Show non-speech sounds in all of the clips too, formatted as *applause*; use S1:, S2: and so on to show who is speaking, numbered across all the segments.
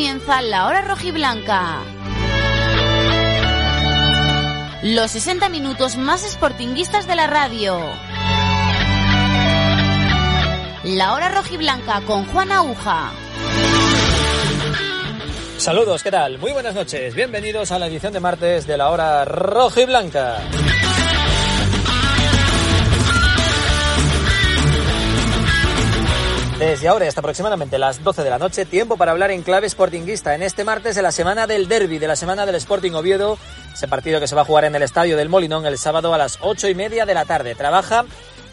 S1: comienza la hora rojiblanca. Los 60 minutos más sportinguistas de la radio. La hora rojiblanca con Juan Aguja.
S2: Saludos, ¿qué tal? Muy buenas noches. Bienvenidos a la edición de martes de la hora rojiblanca. Desde ahora hasta aproximadamente las 12 de la noche, tiempo para hablar en clave sportinguista en este martes de la semana del derby, de la semana del Sporting Oviedo, ese partido que se va a jugar en el estadio del Molinón el sábado a las ocho y media de la tarde. Trabaja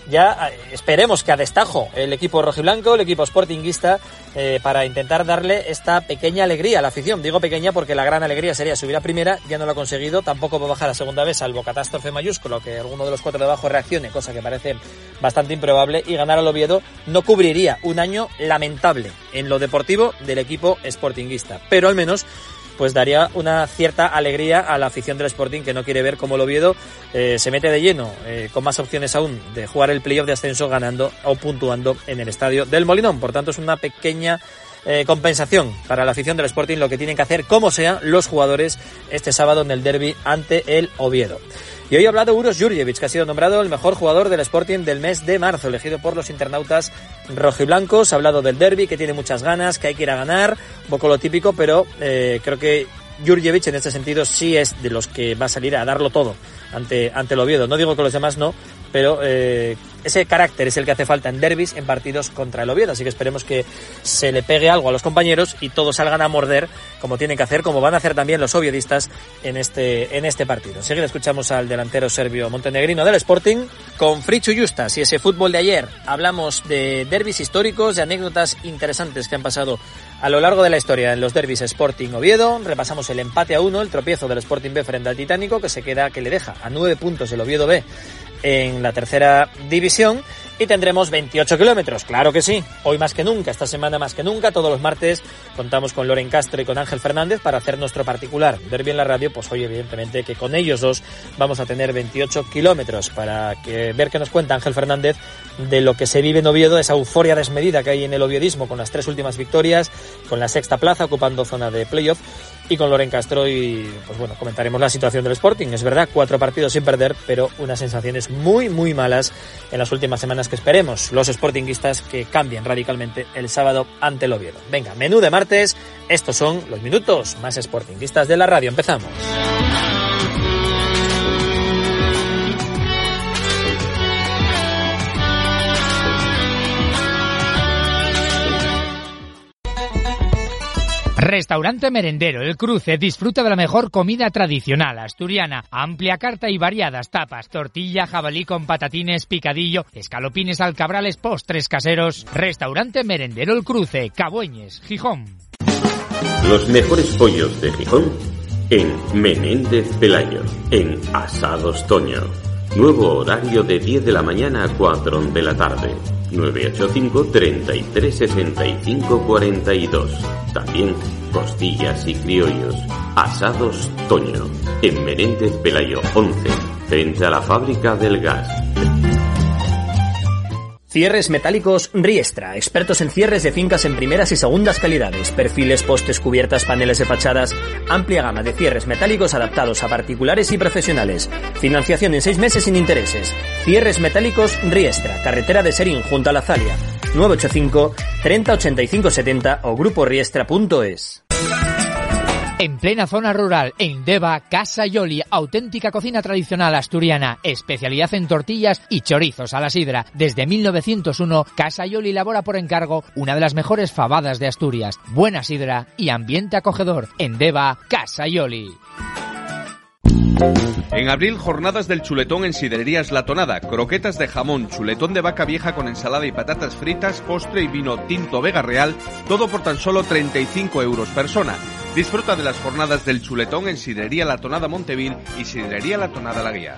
S2: ya eh, esperemos que a destajo el equipo rojiblanco, el equipo sportinguista, eh, para intentar darle esta pequeña alegría a la afición. Digo pequeña porque la gran alegría sería subir a primera, ya no lo ha conseguido, tampoco va a bajar a segunda vez, salvo catástrofe mayúsculo, que alguno de los cuatro de abajo reaccione, cosa que parece bastante improbable, y ganar al Oviedo no cubriría un año lamentable en lo deportivo del equipo sportinguista. Pero al menos pues daría una cierta alegría a la afición del Sporting que no quiere ver cómo el Oviedo eh, se mete de lleno, eh, con más opciones aún de jugar el playoff de ascenso ganando o puntuando en el estadio del Molinón. Por tanto, es una pequeña eh, compensación para la afición del Sporting lo que tienen que hacer, como sea, los jugadores este sábado en el derby ante el Oviedo. Y hoy ha hablado Uros Jurjevic, que ha sido nombrado el mejor jugador del Sporting del mes de marzo, elegido por los internautas rojiblancos. Ha hablado del derby, que tiene muchas ganas, que hay que ir a ganar, un poco lo típico, pero eh, creo que Jurjevic en este sentido sí es de los que va a salir a darlo todo ante, ante el Oviedo. No digo que los demás no, pero eh, ese carácter es el que hace falta en derbis, en partidos contra el Oviedo. Así que esperemos que se le pegue algo a los compañeros y todos salgan a morder como tienen que hacer, como van a hacer también los oviedistas en este, en este partido. Enseguida escuchamos al delantero serbio montenegrino del Sporting con Frichu Justas y ese fútbol de ayer. Hablamos de derbis históricos, de anécdotas interesantes que han pasado a lo largo de la historia en los derbis Sporting Oviedo. Repasamos el empate a uno, el tropiezo del Sporting B frente al Titánico, que se queda, que le deja a nueve puntos el Oviedo B en la tercera división y tendremos 28 kilómetros, claro que sí, hoy más que nunca, esta semana más que nunca, todos los martes contamos con Loren Castro y con Ángel Fernández para hacer nuestro particular. Ver bien la radio, pues hoy evidentemente que con ellos dos vamos a tener 28 kilómetros para que, ver qué nos cuenta Ángel Fernández de lo que se vive en Oviedo, esa euforia desmedida que hay en el oviedismo con las tres últimas victorias, con la sexta plaza ocupando zona de playoff y con Loren Castro y pues bueno, comentaremos la situación del Sporting. Es verdad, cuatro partidos sin perder, pero unas sensaciones muy, muy malas en las últimas semanas que esperemos los Sportingistas que cambien radicalmente el sábado ante el Oviedo. Venga, menú de martes, estos son los minutos más Sportingistas de la radio. Empezamos.
S3: Restaurante Merendero El Cruce disfruta de la mejor comida tradicional asturiana, amplia carta y variadas tapas, tortilla, jabalí con patatines, picadillo, escalopines alcabrales, postres caseros. Restaurante Merendero El Cruce, Cabueñes, Gijón.
S4: Los mejores pollos de Gijón en Menéndez Pelayo, en Asados Toño. Nuevo horario de 10 de la mañana a 4 de la tarde. 985 33 65 42. También costillas y criollos. Asados Toño. En Menéndez Pelayo 11. Frente a la fábrica del gas.
S2: Cierres metálicos Riestra, expertos en cierres de fincas en primeras y segundas calidades, perfiles, postes, cubiertas, paneles de fachadas, amplia gama de cierres metálicos adaptados a particulares y profesionales. Financiación en seis meses sin intereses. Cierres metálicos Riestra, carretera de Serín junto a la Zalia. 985 30 85 70 o gruporiestra.es.
S3: En plena zona rural, en Deva, Casa Yoli, auténtica cocina tradicional asturiana, especialidad en tortillas y chorizos a la sidra. Desde 1901, Casa Yoli elabora por encargo una de las mejores fabadas de Asturias. Buena sidra y ambiente acogedor. En Deva, Casa Yoli.
S5: En abril, jornadas del chuletón en Sidrerías La Tonada. Croquetas de jamón, chuletón de vaca vieja con ensalada y patatas fritas, postre y vino tinto Vega Real, todo por tan solo 35 euros persona. Disfruta de las jornadas del chuletón en Sidrería La Tonada Montevil y Sidrería La Tonada La Guía.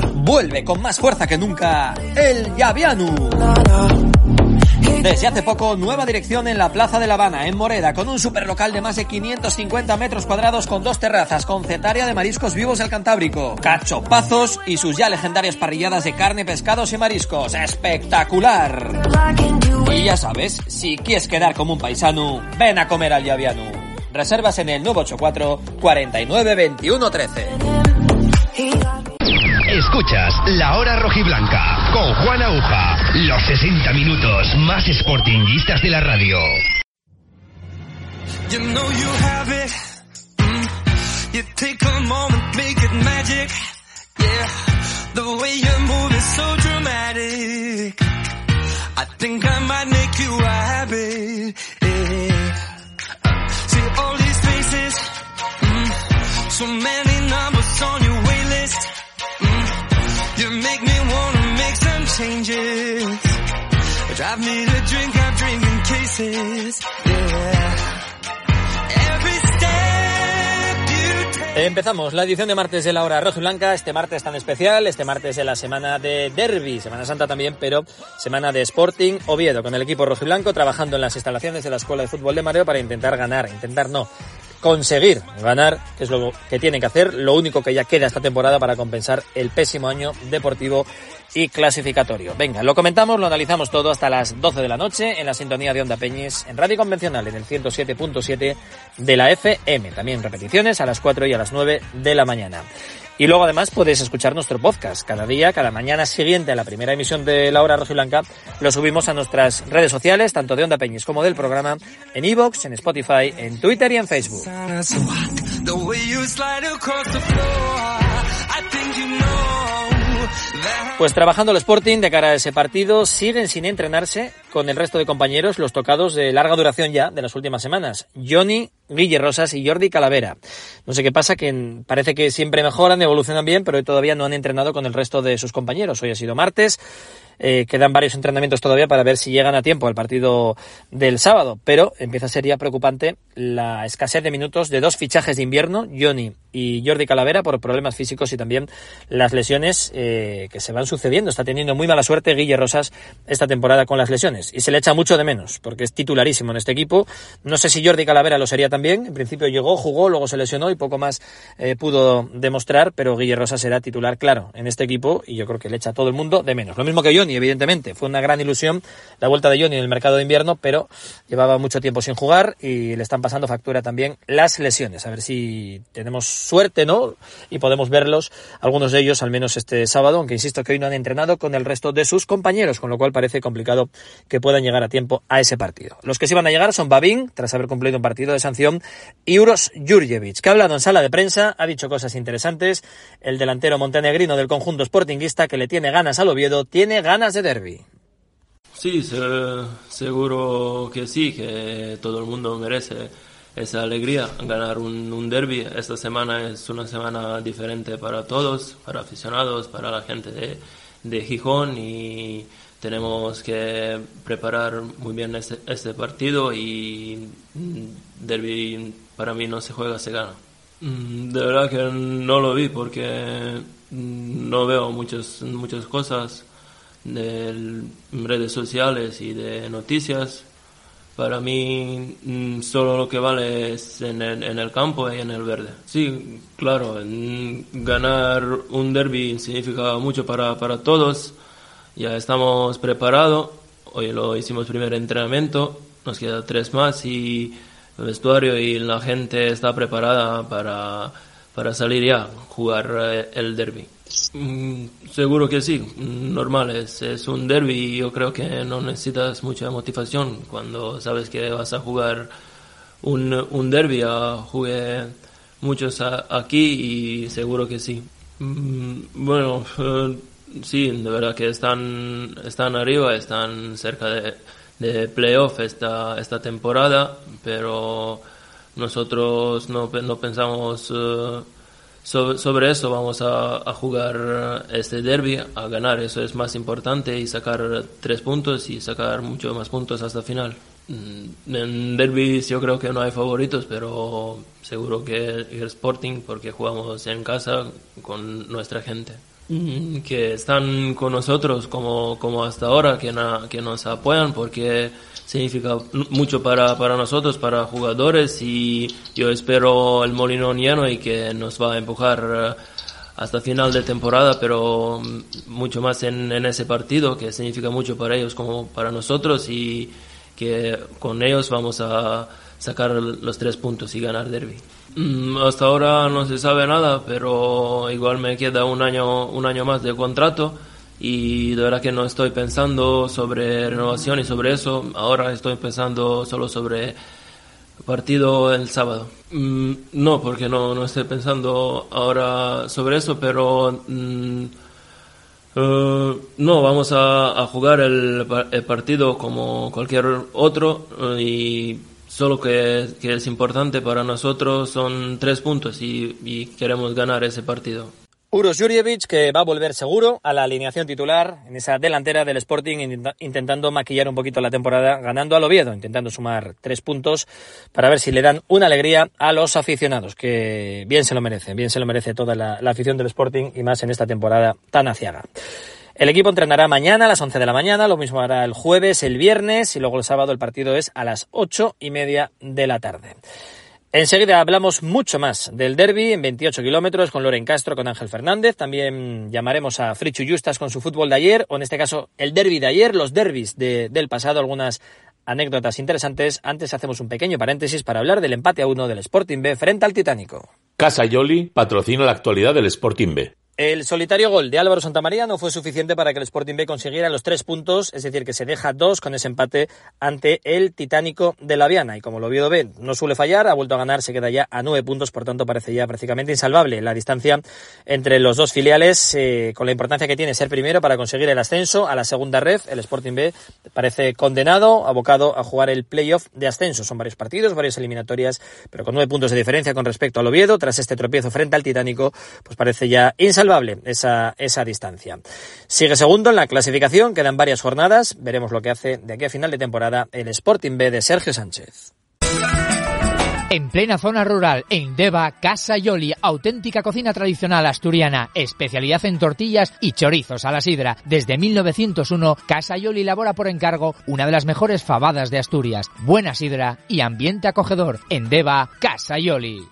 S2: Vuelve con más fuerza que nunca el Yavianu. Desde hace poco, nueva dirección en la Plaza de La Habana, en Moreda, con un superlocal de más de 550 metros cuadrados con dos terrazas, con cetaria de mariscos vivos del Cantábrico, cachopazos y sus ya legendarias parrilladas de carne, pescados y mariscos. ¡Espectacular! Y ya sabes, si quieres quedar como un paisano, ven a comer al Yavianu. Reservas en el 984 49 21 13.
S6: Escuchas La Hora Rojiblanca con Juan Aguja. Los 60 minutos más sportinguistas de la radio.
S7: You know you have it. Mm. You take a moment, make it magic. Yeah, the way you move is so dramatic. I think I might make you a habit. Yeah. See all these faces, mm. so many numbers on your. Drive me to drink, cases. Yeah.
S2: Empezamos la edición de martes de la hora roja y blanca, este martes tan especial, este martes de la semana de Derby, Semana Santa también, pero semana de Sporting Oviedo, con el equipo rojo y blanco trabajando en las instalaciones de la Escuela de Fútbol de Mareo para intentar ganar, intentar no, conseguir ganar, que es lo que tienen que hacer, lo único que ya queda esta temporada para compensar el pésimo año deportivo y clasificatorio. Venga, lo comentamos, lo analizamos todo hasta las 12 de la noche en la sintonía de Onda Peñes en radio convencional en el 107.7 de la FM. También repeticiones a las 4 y a las 9 de la mañana. Y luego además puedes escuchar nuestro podcast cada día, cada mañana siguiente a la primera emisión de La Hora Rojiblanca. Lo subimos a nuestras redes sociales, tanto de Onda Peñes como del programa, en Evox, en Spotify, en Twitter y en Facebook. Pues trabajando el Sporting de cara a ese partido, siguen sin entrenarse con el resto de compañeros los tocados de larga duración ya de las últimas semanas. Johnny, Guille Rosas y Jordi Calavera. No sé qué pasa, que parece que siempre mejoran, evolucionan bien, pero hoy todavía no han entrenado con el resto de sus compañeros. Hoy ha sido martes, eh, quedan varios entrenamientos todavía para ver si llegan a tiempo al partido del sábado, pero empieza a ser ya preocupante la escasez de minutos de dos fichajes de invierno, Johnny y Jordi Calavera, por problemas físicos y también las lesiones eh, que se van sucediendo. Está teniendo muy mala suerte Guille Rosas esta temporada con las lesiones y se le echa mucho de menos porque es titularísimo en este equipo. No sé si Jordi Calavera lo sería también. En principio llegó, jugó, luego se lesionó y poco más eh, pudo demostrar, pero Guille Rosas será titular claro en este equipo y yo creo que le echa a todo el mundo de menos. Lo mismo que Johnny, evidentemente. Fue una gran ilusión la vuelta de Johnny en el mercado de invierno, pero llevaba mucho tiempo sin jugar y le están pasando factura también las lesiones. A ver si tenemos suerte, ¿no? Y podemos verlos, algunos de ellos al menos este sábado, aunque insisto que hoy no han entrenado con el resto de sus compañeros, con lo cual parece complicado que puedan llegar a tiempo a ese partido. Los que sí van a llegar son Babín, tras haber cumplido un partido de sanción, y Uros Jurjevic, que ha hablado en sala de prensa, ha dicho cosas interesantes. El delantero montenegrino del conjunto sportinguista, que le tiene ganas al Oviedo, tiene ganas de derby.
S8: Sí, se- seguro que sí, que todo el mundo merece esa alegría, ganar un, un derby. Esta semana es una semana diferente para todos, para aficionados, para la gente de, de Gijón y tenemos que preparar muy bien este, este partido y derby para mí no se juega, se gana. Mm, De verdad que no lo vi porque mm, no veo muchas, muchas cosas de redes sociales y de noticias. Para mí mm, solo lo que vale es en el, en el campo y en el verde. Sí, claro, ganar un derby significa mucho para, para todos. Ya estamos preparados. Hoy lo hicimos primer entrenamiento. Nos queda tres más y el vestuario y la gente está preparada para, para salir ya, jugar eh, el derby. Mm, seguro que sí, normal, es, es un derby y yo creo que no necesitas mucha motivación cuando sabes que vas a jugar un, un derby, jugué muchos a- aquí y seguro que sí. Mm, Bueno, eh, sí, de verdad que están, están arriba, están cerca de, de playoff esta, esta temporada, pero nosotros no, no pensamos eh, sobre, sobre, eso, vamos a, jugar este derby, a ganar, eso es más importante y sacar tres puntos y sacar muchos más puntos hasta final. Mm, en derbis yo creo que no hay favoritos, pero seguro que el Sporting porque jugamos en casa con nuestra gente que están con nosotros como, como hasta ahora, que nos apoyan porque significa mucho para, para nosotros, para jugadores y yo espero el Molinón lleno y que nos va a empujar eh, hasta final de temporada, pero mm, mucho más en, en ese partido que significa mucho para ellos como para nosotros y que con ellos vamos a sacar los tres puntos y ganar derby. Mm, hasta ahora no se sabe nada, pero igual me queda un año, un año más de contrato y de verdad que no estoy pensando sobre renovación y sobre eso. Ahora estoy pensando solo sobre partido el sábado. Mm, no, porque no, no estoy pensando ahora sobre eso, pero mm, Uh, no, vamos a, a jugar el, el, partido como cualquier otro uh, y solo que, que, es importante para nosotros son tres puntos y, queremos ganar ese partido.
S2: Uros Jurjevic, que va a volver seguro a la alineación titular en esa delantera del Sporting, intentando maquillar un poquito la temporada, ganando al Oviedo, intentando sumar tres puntos para ver si le dan una alegría a los aficionados, que bien se lo merecen, bien se lo merece toda la, la afición del Sporting y más en esta temporada tan aciaga. El equipo entrenará mañana a las 11 de la mañana, lo mismo hará el jueves, el viernes y luego el sábado el partido es a las ocho y media de la tarde. Enseguida hablamos mucho más del derby en 28 kilómetros con Loren Castro, con Ángel Fernández. También llamaremos a Frichu Justas con su fútbol de ayer, o en este caso el derby de ayer, los derbis de, del pasado, algunas anécdotas interesantes. Antes hacemos un pequeño paréntesis para hablar del empate a uno del Sporting B frente al Titánico.
S9: Casa Yoli patrocina la actualidad del Sporting B.
S2: El solitario gol de Álvaro Santamaría no fue suficiente para que el Sporting B consiguiera los tres puntos, es decir, que se deja dos con ese empate ante el Titánico de la Viana. Y como lo Oviedo B no suele fallar, ha vuelto a ganar, se queda ya a nueve puntos, por tanto parece ya prácticamente insalvable la distancia entre los dos filiales, eh, con la importancia que tiene ser primero para conseguir el ascenso a la segunda ref. El Sporting B parece condenado, abocado a jugar el playoff de ascenso. Son varios partidos, varias eliminatorias, pero con nueve puntos de diferencia con respecto al Oviedo, tras este tropiezo frente al Titánico, pues parece ya insalvable esa, esa distancia. Sigue segundo en la clasificación, quedan varias jornadas, veremos lo que hace de aquí a final de temporada el Sporting B de Sergio Sánchez.
S3: En plena zona rural, en Deva, Casa Yoli, auténtica cocina tradicional asturiana, especialidad en tortillas y chorizos a la sidra. Desde 1901, Casa Yoli elabora por encargo una de las mejores fabadas de Asturias. Buena sidra y ambiente acogedor. En Deva, Casa Yoli.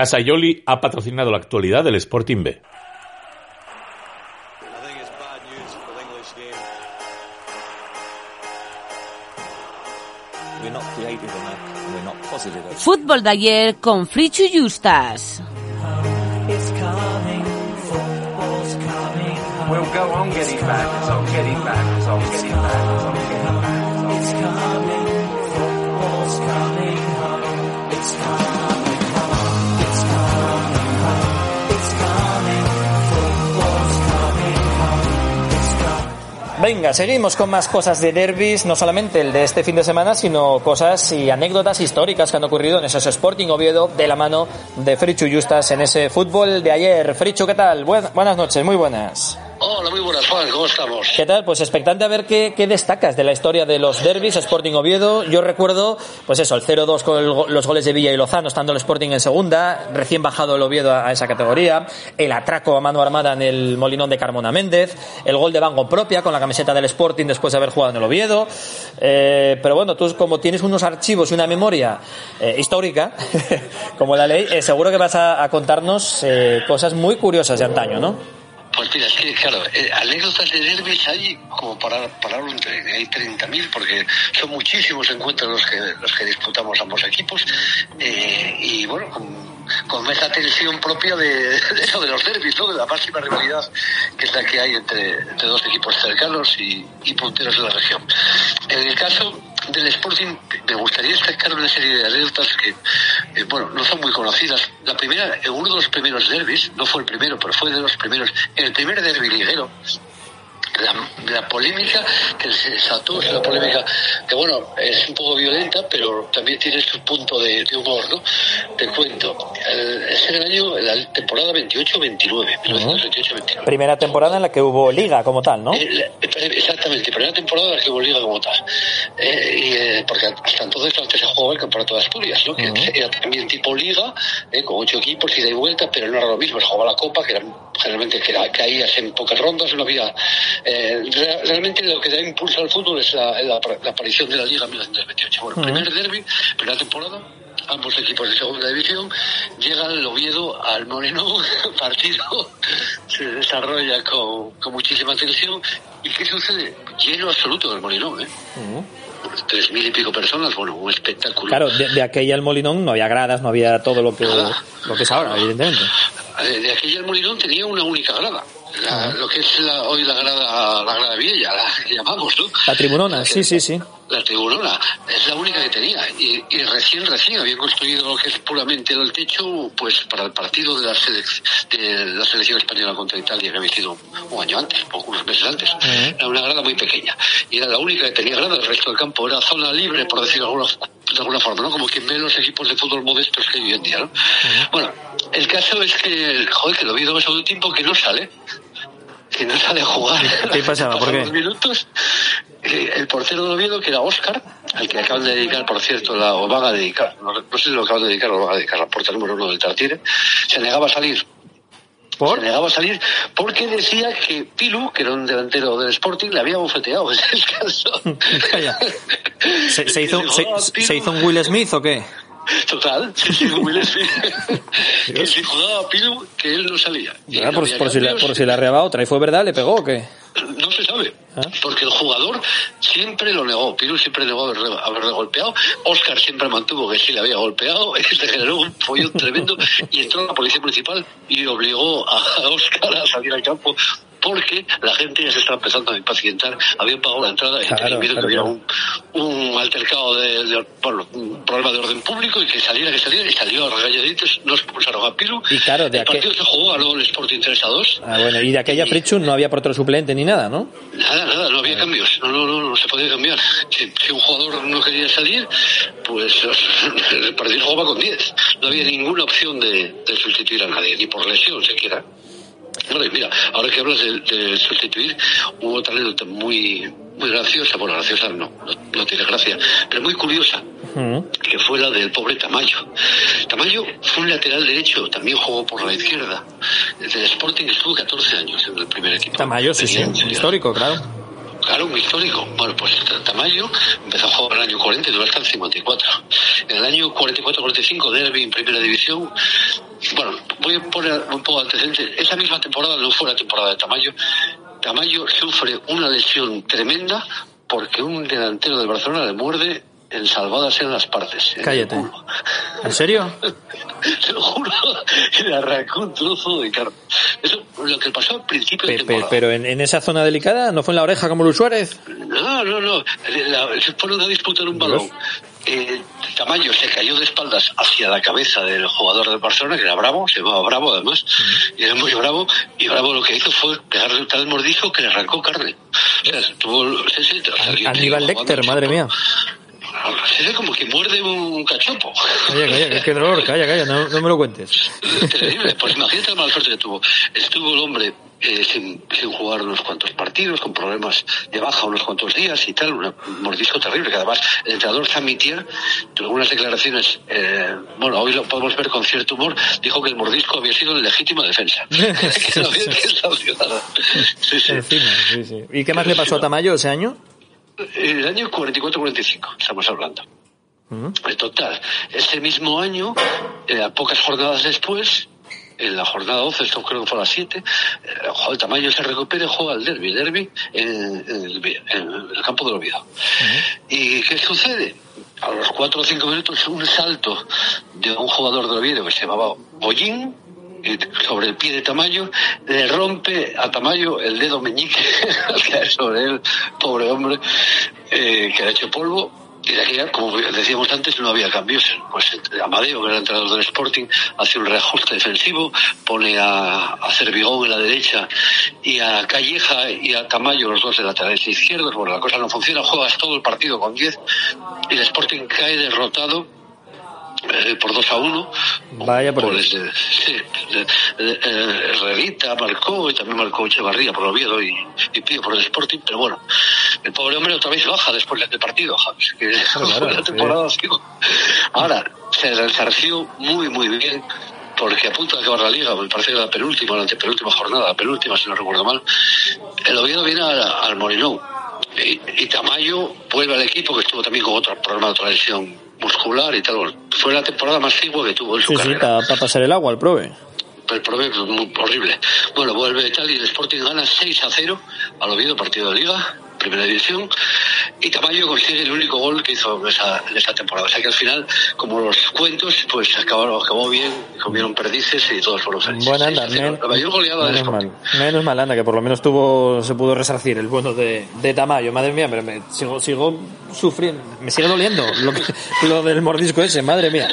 S9: Casa Yoli ha patrocinado la actualidad del Sporting B.
S1: Fútbol de ayer con Frichu Justas.
S10: We'll go on getting back, it's on getting back, it's on getting back,
S2: Venga, seguimos con más cosas de derbis, no solamente el de este fin de semana, sino cosas y anécdotas históricas que han ocurrido en esos Sporting Oviedo de la mano de Frichu Justas en ese fútbol de ayer. Frichu, ¿qué tal? buenas noches, muy buenas.
S11: Hola, muy buenas, Juan, ¿cómo estamos?
S2: ¿Qué tal? Pues expectante a ver qué, qué destacas de la historia de los derbis Sporting Oviedo. Yo recuerdo, pues eso, el 0-2 con los goles de Villa y Lozano, estando el Sporting en segunda, recién bajado el Oviedo a, a, esa categoría, el atraco a mano armada en el Molinón de Carmona Méndez, el gol de Bango propia con la camiseta del Sporting después de haber jugado en el Oviedo. Eh, pero bueno, tú como tienes unos archivos y una memoria eh, histórica, *laughs* como la ley, eh, seguro que vas a, a contarnos eh, cosas muy curiosas de antaño, ¿no?
S11: Pues mira, es que, claro, eh, anécdotas de derbis hay como para, un tren, hay 30.000 porque son muchísimos encuentros los que, los que disputamos ambos equipos eh, y bueno, con, esa tensión propia de, eso de los derbis, ¿no? de la máxima rivalidad que es la que hay entre, entre dos equipos cercanos y, y punteros de la región. En el caso del Sporting me gustaría destacar una serie de alertas que, eh, bueno, no son muy conocidas. La primera, uno de los primeros derbis, no fue el primero, pero fue de los primeros, en el primer derbi liguero, la, la polémica que se desató es una polémica que bueno es un poco violenta pero también tiene su punto de, de humor no te cuento el, es en el año la temporada 28-29 1928-29
S2: Primera temporada en la que hubo liga como tal, ¿no?
S11: Eh, Exactamente, primera temporada en la que hubo liga como tal. Eh, y, eh, porque hasta entonces antes se jugaba el campeonato de Asturias, ¿no? que era también tipo liga, con ocho equipos, ida y vuelta, pero no era lo mismo, se jugaba la copa, que era generalmente que era- caías en pocas rondas, no había... eh, re- realmente lo que da impulso al fútbol es la, la- la aparición de la liga en 1928. Bueno,
S2: Ujú.
S11: primer derby, primera temporada, ambos equipos de segunda división, llega el Oviedo al Moreno, *laughs* partido se desarrolla con, con muchísima tensión. ¿Y qué sucede? Lleno absoluto del Molinón, ¿eh? Tres mil y pico personas, bueno, un espectáculo.
S2: Claro, de, de aquella al Molinón no había gradas, no había todo lo que, lo que es ahora, evidentemente.
S11: Eh, De aquella el Molinón tenía una única grada. La- Lo que es la- hoy la grada, la grada vieja, la que llamamos, ¿no?
S2: La tribunona, sí, sí, sí.
S11: La tribunona es la única que tenía y, y recién, recién habían construido lo que es puramente el techo, pues para el partido de la, de la selección española contra Italia que había sido un año antes, o unos meses antes. Era una grada muy pequeña y era la única que tenía grada, el resto del campo era zona libre, por decirlo de alguna, de alguna forma, ¿no? Como quien ve los equipos de fútbol modestos que hay hoy en día, ¿no? Bueno, el caso es que, joder, que lo vi demasiado de tiempo que no sale que no sale a jugar.
S2: ¿Qué pasaba? ¿Por *laughs* qué?
S11: minutos. eh, El portero de Oviedo, que era Oscar, al que acaban de dedicar, por cierto, la, o van a dedicar, no, no sé si lo acaban de dedicar o lo van a dedicar, la puerta número uno del Tartiere, se negaba a salir. Se negaba a salir porque decía que Pilu, que era un delantero del Sporting, le había bofeteado en el descanso. *laughs* *laughs*
S2: ¿Se, se hizo, se, se hizo un Will Smith o qué?
S11: Total, sí, sí, Will Smith. que si jugaba a Pilu, que él no salía.
S2: Ah, por, si la, por si la arreaba otra. ¿Y fue verdad? ¿Le pegó o qué?
S11: No se sabe.
S2: ¿Ah?
S11: Porque el jugador siempre lo negó. Piru siempre negó haberle, haberle golpeado. Oscar siempre mantuvo que sí le había golpeado. *laughs* Se generó un follón tremendo y entró la policía municipal y obligó a Oscar a salir al campo porque la gente ya se estaba empezando a impacientar. Habían pagado la entrada y
S2: Claro,
S11: que
S2: claro.
S11: un, un altercado de, de- bueno, un problema de orden público y que saliera, que saliera y salió a regañaditos. No expulsaron a Piru.
S2: Y claro, de
S11: el
S2: aquel-
S11: partido se jugó, ganó el Sporting 3 a 2.
S2: Ah, bueno, y de aquella Frichun no había portero suplente ni nada, ¿no?
S11: Nada, nada, no había cambios, no, no, no, no se podía cambiar. Si, si un jugador no quería salir, pues *laughs* el partido jugaba con 10. No había ninguna opción de, de sustituir a nadie, ni por lesión siquiera. Bueno, y mira, ahora que hablas de, de sustituir, hubo otra anécdota muy, muy graciosa, bueno, graciosa no, no, no tiene gracia, pero muy curiosa, que fue la del pobre Tamayo. Tamayo fue un lateral derecho, también jugó por la izquierda. Desde el Sporting estuvo 14 años en el primer equipo.
S2: Tamayo, sí, sí. Histórico, claro.
S11: Claro, un histórico. Bueno, pues Tamayo empezó a jugar en el año 40 y duró hasta el 54. En el año 44-45, Derby en primera división. Bueno, voy a poner un poco de antecedentes. Esa misma temporada no fue la temporada de Tamayo. Tamayo sufre una lesión tremenda porque un delantero del Barcelona le muerde en salvadas en las partes. en
S2: Cállate. ¿En serio? *laughs*
S11: Te lo juro, le arrancó un trozo de carne. Eso lo que pasó al principio de
S2: Pe- pe-
S11: temporada.
S2: pero en, en esa zona delicada, ¿no fue en la oreja como Luis Suárez?
S11: No, no, no. La- se fueron a disputar un balón. Eh, Tamayo se cayó de espaldas hacia la cabeza del jugador del Barcelona, que era Bravo, se llamaba Bravo además, y era muy bravo, y Bravo lo que hizo fue pegarle tal mordisco que le arrancó carne. O sea, tuvo... sí, sí, o sea, que-
S2: Aníbal Lecter, madre mía.
S11: Es como que muerde un cachopo.
S2: Calla, calla, qué- dolor, calla, calla, no, no me lo cuentes.
S11: Terrible. Pues imagínate la mala suerte que tuvo. Estuvo el hombre eh, sin, sin jugar unos cuantos partidos, con problemas de baja unos cuantos días y tal, una- un mordisco terrible, que además el entrenador Samitier, en algunas declaraciones, eh, bueno, hoy lo podemos ver con cierto humor, dijo que el mordisco había sido en legítima defensa. *laughs* *laughs* Sí, sí,
S2: sí. ¿Y qué más le pasó a Tamayo ese año?
S11: En el año 44-45 estamos hablando. En total, ese mismo año, eh, a pocas jornadas después, en la jornada 12, esto creo que fue a las 7, eh, el Tamayo se recupera y juega al derby, derby en, en el, en el campo del Oviedo. ¿Y qué sucede? A los 4 o 5 minutos, un salto de un jugador del Oviedo que se llamaba Bollín, sobre el pie de Tamayo, le rompe a Tamayo el dedo meñique, *laughs* sobre él, pobre hombre, eh, que ha hecho polvo, Y de como decíamos antes, no había cambios. Pues Amadeo, que era entrenador del Sporting, hace un reajuste defensivo, pone a, a Cervigón en la derecha y a Calleja y a Tamayo, los dos de laterales izquierdos. Bueno, la cosa no funciona, juegas todo el partido con 10 y el Sporting cae derrotado eh, por 2 a 1.
S2: Vaya por
S11: Goles de- sí, de- de- eh, Herrerita marcó y también marcó Echevarría por Oviedo y, y Pío por el Sporting, pero bueno, el pobre hombre otra vez baja después del partido, James, que
S2: claro, *laughs*
S11: la temporada Ahora, se resarció muy, muy bien porque a punto de acabar la liga, me parece que la penúltima, la antepenúltima jornada, la penúltima si no recuerdo mal, el Oviedo viene al, al Molinón. Y, y Tamayo vuelve al equipo que estuvo también con otro problema, otra lesión muscular y tal. Fue la temporada más cigua que tuvo en su
S2: Sí, sí,
S11: carrera
S2: para pasar el agua al prove.
S11: el problema es muy horrible. Bueno, vuelve y tal y el Sporting gana 6 a 0 al Oviedo, partido de Liga, primera división, y Tamayo consigue el único gol que hizo en esa, en esa temporada. O sea que al final, como los cuentos, pues acabó, acabó bien, comieron perdices y todos fueron felices.
S2: Bueno, anda,
S11: 6 a 0,
S2: men-
S11: la mayor goleada del
S2: menos mal, menos mal, anda, que por lo menos tuvo, se pudo resarcir el bueno de, de Tamayo. Madre mía, pero me sigo, sigo sufriendo, me sigue doliendo lo, que- *laughs* lo del mordisco ese, madre mía.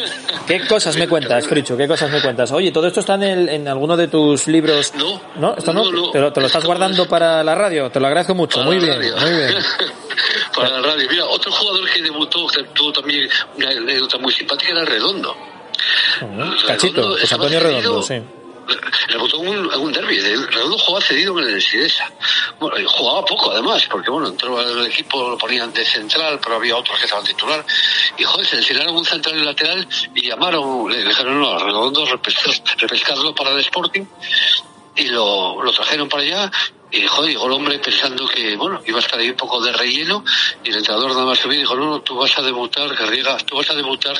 S2: ¿Qué cosas me cuentas, Fricho? ¿Qué cosas me cuentas? Oye, ¿todo esto está en, el- en alguno de tus libros?
S11: No.
S2: ¿No? ¿Esto no?
S11: No, no.
S2: ¿Te, lo, te lo estás guardando para la radio? Te lo agradezco mucho.
S11: Para
S2: Muy bien,
S11: radio.
S2: Muy bien. *laughs*
S11: Para la radio. Mira, otro jugador que debutó, que tuvo también una anécdota muy simpática, era Redondo.
S2: Cachito,
S11: Redondo
S2: José Antonio Redondo, sí.
S11: Rebotó en un, un derby. Redondo jugaba cedido en el Sidesa. Bueno, jugaba poco además, porque bueno, entró al equipo, lo ponían de central, pero había otros que estaban titular. Y joder, se enseñaron un central y lateral y llamaron, le dijeron no, a Redondo repescar- *laughs* repescarlo para el Sporting y lo, lo trajeron para allá y joder, llegó el hombre pensando que bueno iba a estar ahí un poco de relleno y el entrenador nada más subió y dijo no, no tú vas a debutar Garriga tú vas a debutar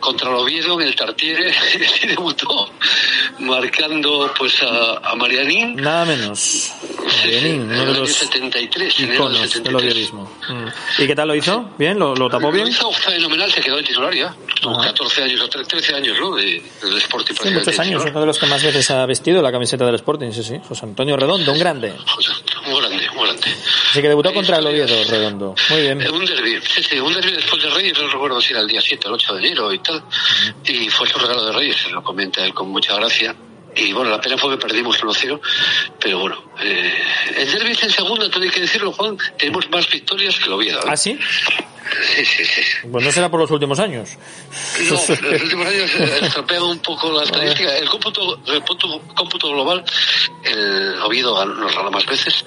S11: contra el Oviedo en el Tartiere *laughs* y debutó marcando pues a, a Marianín
S2: Nada menos. Marianín,
S11: en
S2: uno
S11: el
S2: de
S11: año
S2: los
S11: 73 en
S2: iconos del
S11: 73.
S2: oviedismo. Mm. ¿Y qué tal lo hizo? ¿Bien? ¿Lo, lo tapó
S11: Lo
S2: bien?
S11: hizo fenomenal, se quedó en titular ya. Tuvo
S2: Ajá.
S11: 14 años o 13 años, ¿no? De, del Sporting
S2: Sí, muchos años, uno de los que más veces ha vestido la camiseta del Sporting, sí, sí. José Antonio Redondo, un grande.
S11: Muy grande, muy grande.
S2: Así que debutó contra el Oviedo, Redondo. Muy bien.
S11: Eh, Un derbi, sí, sí, un derbi después de Reyes, no recuerdo si era el día 7 o el 8 de enero y tal. Y fue su regalo de Reyes, se lo comenta él con mucha gracia. Y bueno, la pena fue que perdimos 1-0, pero bueno, eh, el derbi en segunda, tengo que decirlo, Juan, tenemos más victorias que el Oviedo. ¿eh?
S2: ¿Ah, sí?
S11: Sí, sí, sí.
S2: Pues no será por los últimos años.
S11: No, los últimos años eh, estropean un poco la *laughs* estadística. El cómputo, el cómputo, global, el Oviedo nos ganó más veces,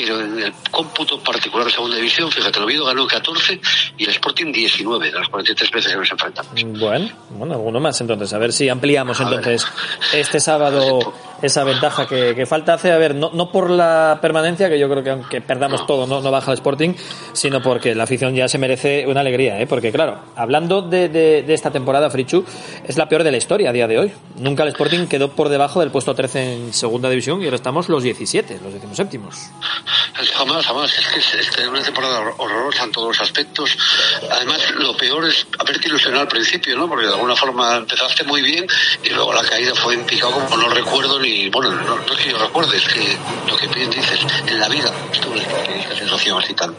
S11: pero en el cómputo particular de segunda división, fíjate, el Oviedo ganó 14 y el Sporting 19 de las 43 veces que nos enfrentamos.
S2: Bueno, bueno, alguno más entonces. A ver si ampliamos entonces este sábado esa ventaja que, que falta hace. A ver, no, no por la permanencia, que yo creo que aunque perdamos todo, no, no baja el Sporting, sino porque la afición ya se merece una alegría, ¿eh? Porque claro, hablando de, de, de esta temporada, Frichu, es la peor de la historia a día de hoy. Nunca el Sporting quedó por debajo del puesto 13 en segunda división y ahora estamos los 17, los 17
S11: Jamás, jamás. Es que es, es una temporada hor- horrorosa en todos los aspectos. Además, lo peor es haberte ilusionado al principio, ¿no? Porque de alguna forma empezaste muy bien y luego la caída fue en picado como no recuerdo ni... Bueno, no, no es que yo recuerde, es que lo que bien dices, en la vida estuve en esta sensación así tan,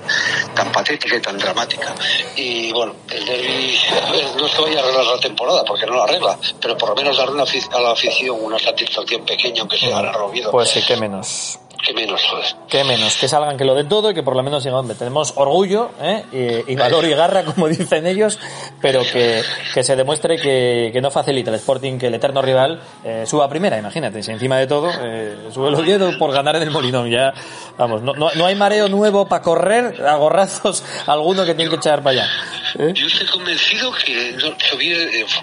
S11: tan patética y tan dramática. Y bueno, el derby ver, no se vaya a arreglar la temporada porque no la arregla, pero por lo menos darle una a la afición una satisfacción pequeña, aunque sea ganar Oviedo.
S2: Pues sí, qué menos.
S11: Que menos, joder.
S2: Qué menos, que salgan, que lo den todo y que por lo menos digan, hombre, tenemos orgullo ¿eh? y, y valor y garra, *laughs* como dicen ellos, pero que, que se demuestre que, que no facilita el Sporting que el eterno rival eh, suba a primera, imagínate, si encima de todo eh, sube el Oviedo por ganar en el Molinón, ya, vamos, no, no, no hay mareo nuevo para correr a gorrazos alguno que tiene que echar para allá. ¿eh?
S11: Yo estoy convencido que no, subir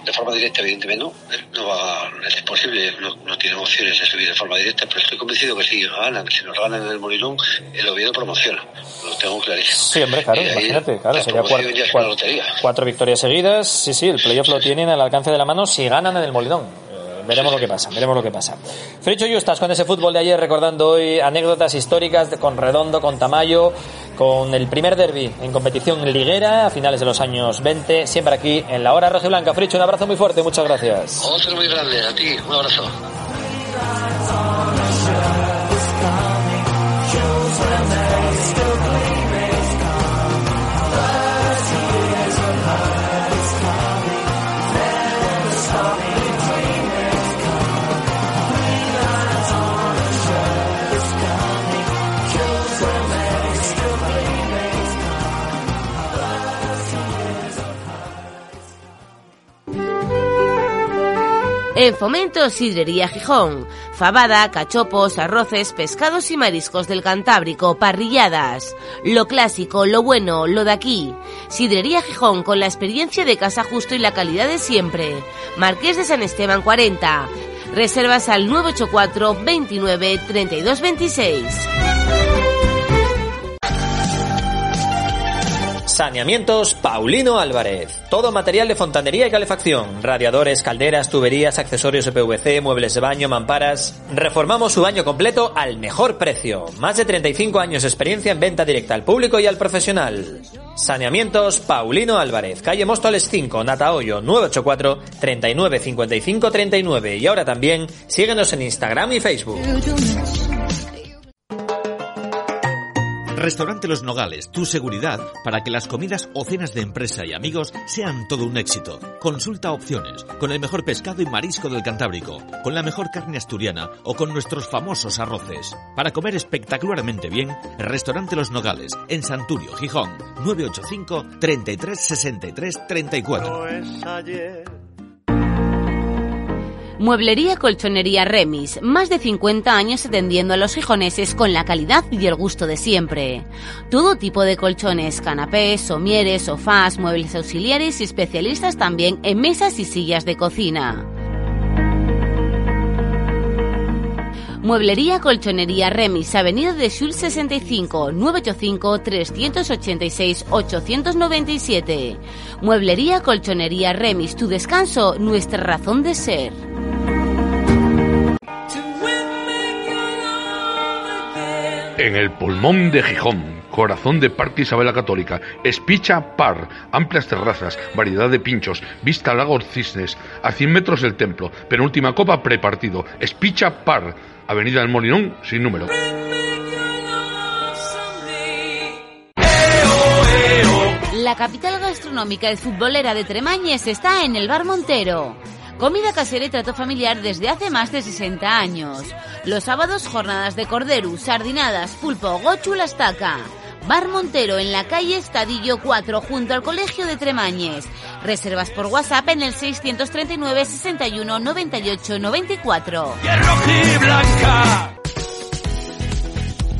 S11: de forma directa, evidentemente no, no va, es posible, no, no tiene opciones de subir de forma directa, pero estoy convencido que si ganan, si nos ganan en el Molinón, el Oviedo promociona, lo tengo clarísimo.
S2: Sí, hombre, claro,
S11: ahí
S2: imagínate, claro,
S11: la
S2: sería cuatro,
S11: ya
S2: victorias seguidas, sí, sí, el playoff lo tienen al alcance de la mano si ganan en el Molinón. Eh, Veremos lo que pasa, veremos lo que pasa. Fricho estás con ese fútbol de ayer, recordando hoy anécdotas históricas de- con Redondo, con Tamayo, con el primer derby en competición liguera a finales de los años 20, siempre aquí en la hora roja y blanca. Fricho, un abrazo muy fuerte, muchas gracias.
S11: Otro muy grande, a ti, un abrazo.
S12: En Fomento, Sidrería Gijón. Fabada, cachopos, arroces, pescados y mariscos del Cantábrico, parrilladas. Lo clásico, lo bueno, lo de aquí. Sidrería Gijón con la experiencia de Casa Justo y la calidad de siempre. Marqués de San Esteban 40. Reservas al 984 29 32 26.
S2: Saneamientos Paulino Álvarez. Todo material de fontanería y calefacción. Radiadores, calderas, tuberías, accesorios de PVC, muebles de baño, mamparas. Reformamos su baño completo al mejor precio. Más de 35 años de experiencia en venta directa al público y al profesional. Saneamientos Paulino Álvarez. Calle Móstoles 5, Natahoyo 984 39 55 39. Y ahora también síguenos en Instagram y Facebook.
S13: Restaurante Los Nogales, tu seguridad para que las comidas o cenas de empresa y amigos sean todo un éxito. Consulta opciones, con el mejor pescado y marisco del Cantábrico, con la mejor carne asturiana o con nuestros famosos arroces. Para comer espectacularmente bien, Restaurante Los Nogales, en Santurio, Gijón, 985 33 63 34.
S14: Mueblería Colchonería Remis, más de 50 años atendiendo a los gijoneses con la calidad y el gusto de siempre. Todo tipo de colchones, canapés, somieres, sofás, muebles auxiliares y especialistas también en mesas y sillas de cocina. Mueblería Colchonería Remis, Avenida de Sul 65, 985 386 897. Mueblería Colchonería Remis, tu descanso, nuestra razón de ser.
S15: En el pulmón de Gijón, corazón de Parque Isabel Católica, Espicha Par, amplias terrazas, variedad de pinchos, vista al lago Cisnes, a 100 metros del templo, penúltima copa prepartido, Espicha Par, Avenida del Molinón, sin número.
S14: La capital gastronómica y futbolera de Tremañes está en el Bar Montero. Comida casera y trato familiar desde hace más de 60 años. Los sábados jornadas de cordero, sardinadas, pulpo, gochu, la estaca. Bar Montero en la calle Estadillo 4 junto al Colegio de Tremañes. Reservas por WhatsApp en el 639 61 98 94.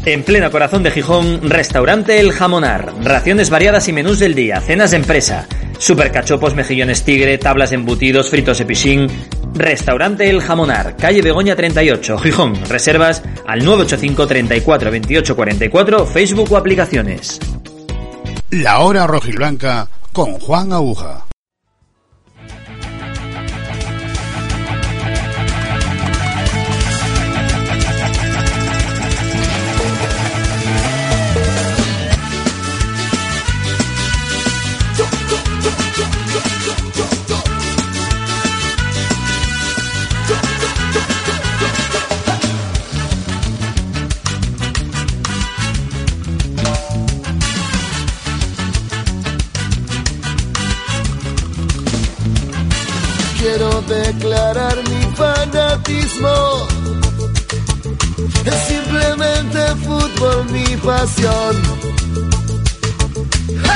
S2: En pleno corazón de Gijón, restaurante El Jamonar. Raciones variadas y menús del día, cenas de empresa, supercachopos, mejillones tigre, tablas embutidos, fritos de pichín. Restaurante El Jamonar, calle Begoña 38, Gijón. Reservas al 985 34 28 44, Facebook o aplicaciones.
S16: La hora rojiblanca con Juan Aguja.
S17: Declarar mi fanatismo. Es simplemente fútbol mi pasión.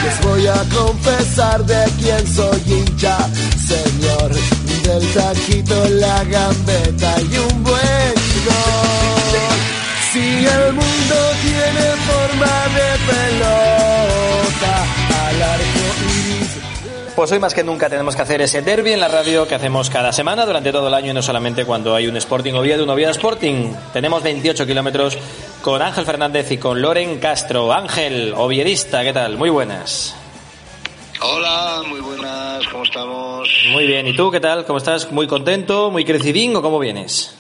S17: Les voy a confesar de quién soy hincha, señor. Del taquito, la gambeta y un buen gol. Si el mundo tiene forma de pelota, al arco
S2: Pues hoy más que nunca tenemos que hacer ese derby en la radio que hacemos cada semana durante todo el año y no solamente cuando hay un Sporting Oviedo, un Oviedo Sporting. Tenemos 28 kilómetros con Ángel Fernández y con Loren Castro. Ángel, oviedista, ¿qué tal? Muy buenas.
S18: Hola, muy buenas, ¿cómo estamos?
S2: Muy bien, ¿y tú qué tal? ¿Cómo estás? ¿Muy contento? ¿Muy crecidín o cómo vienes?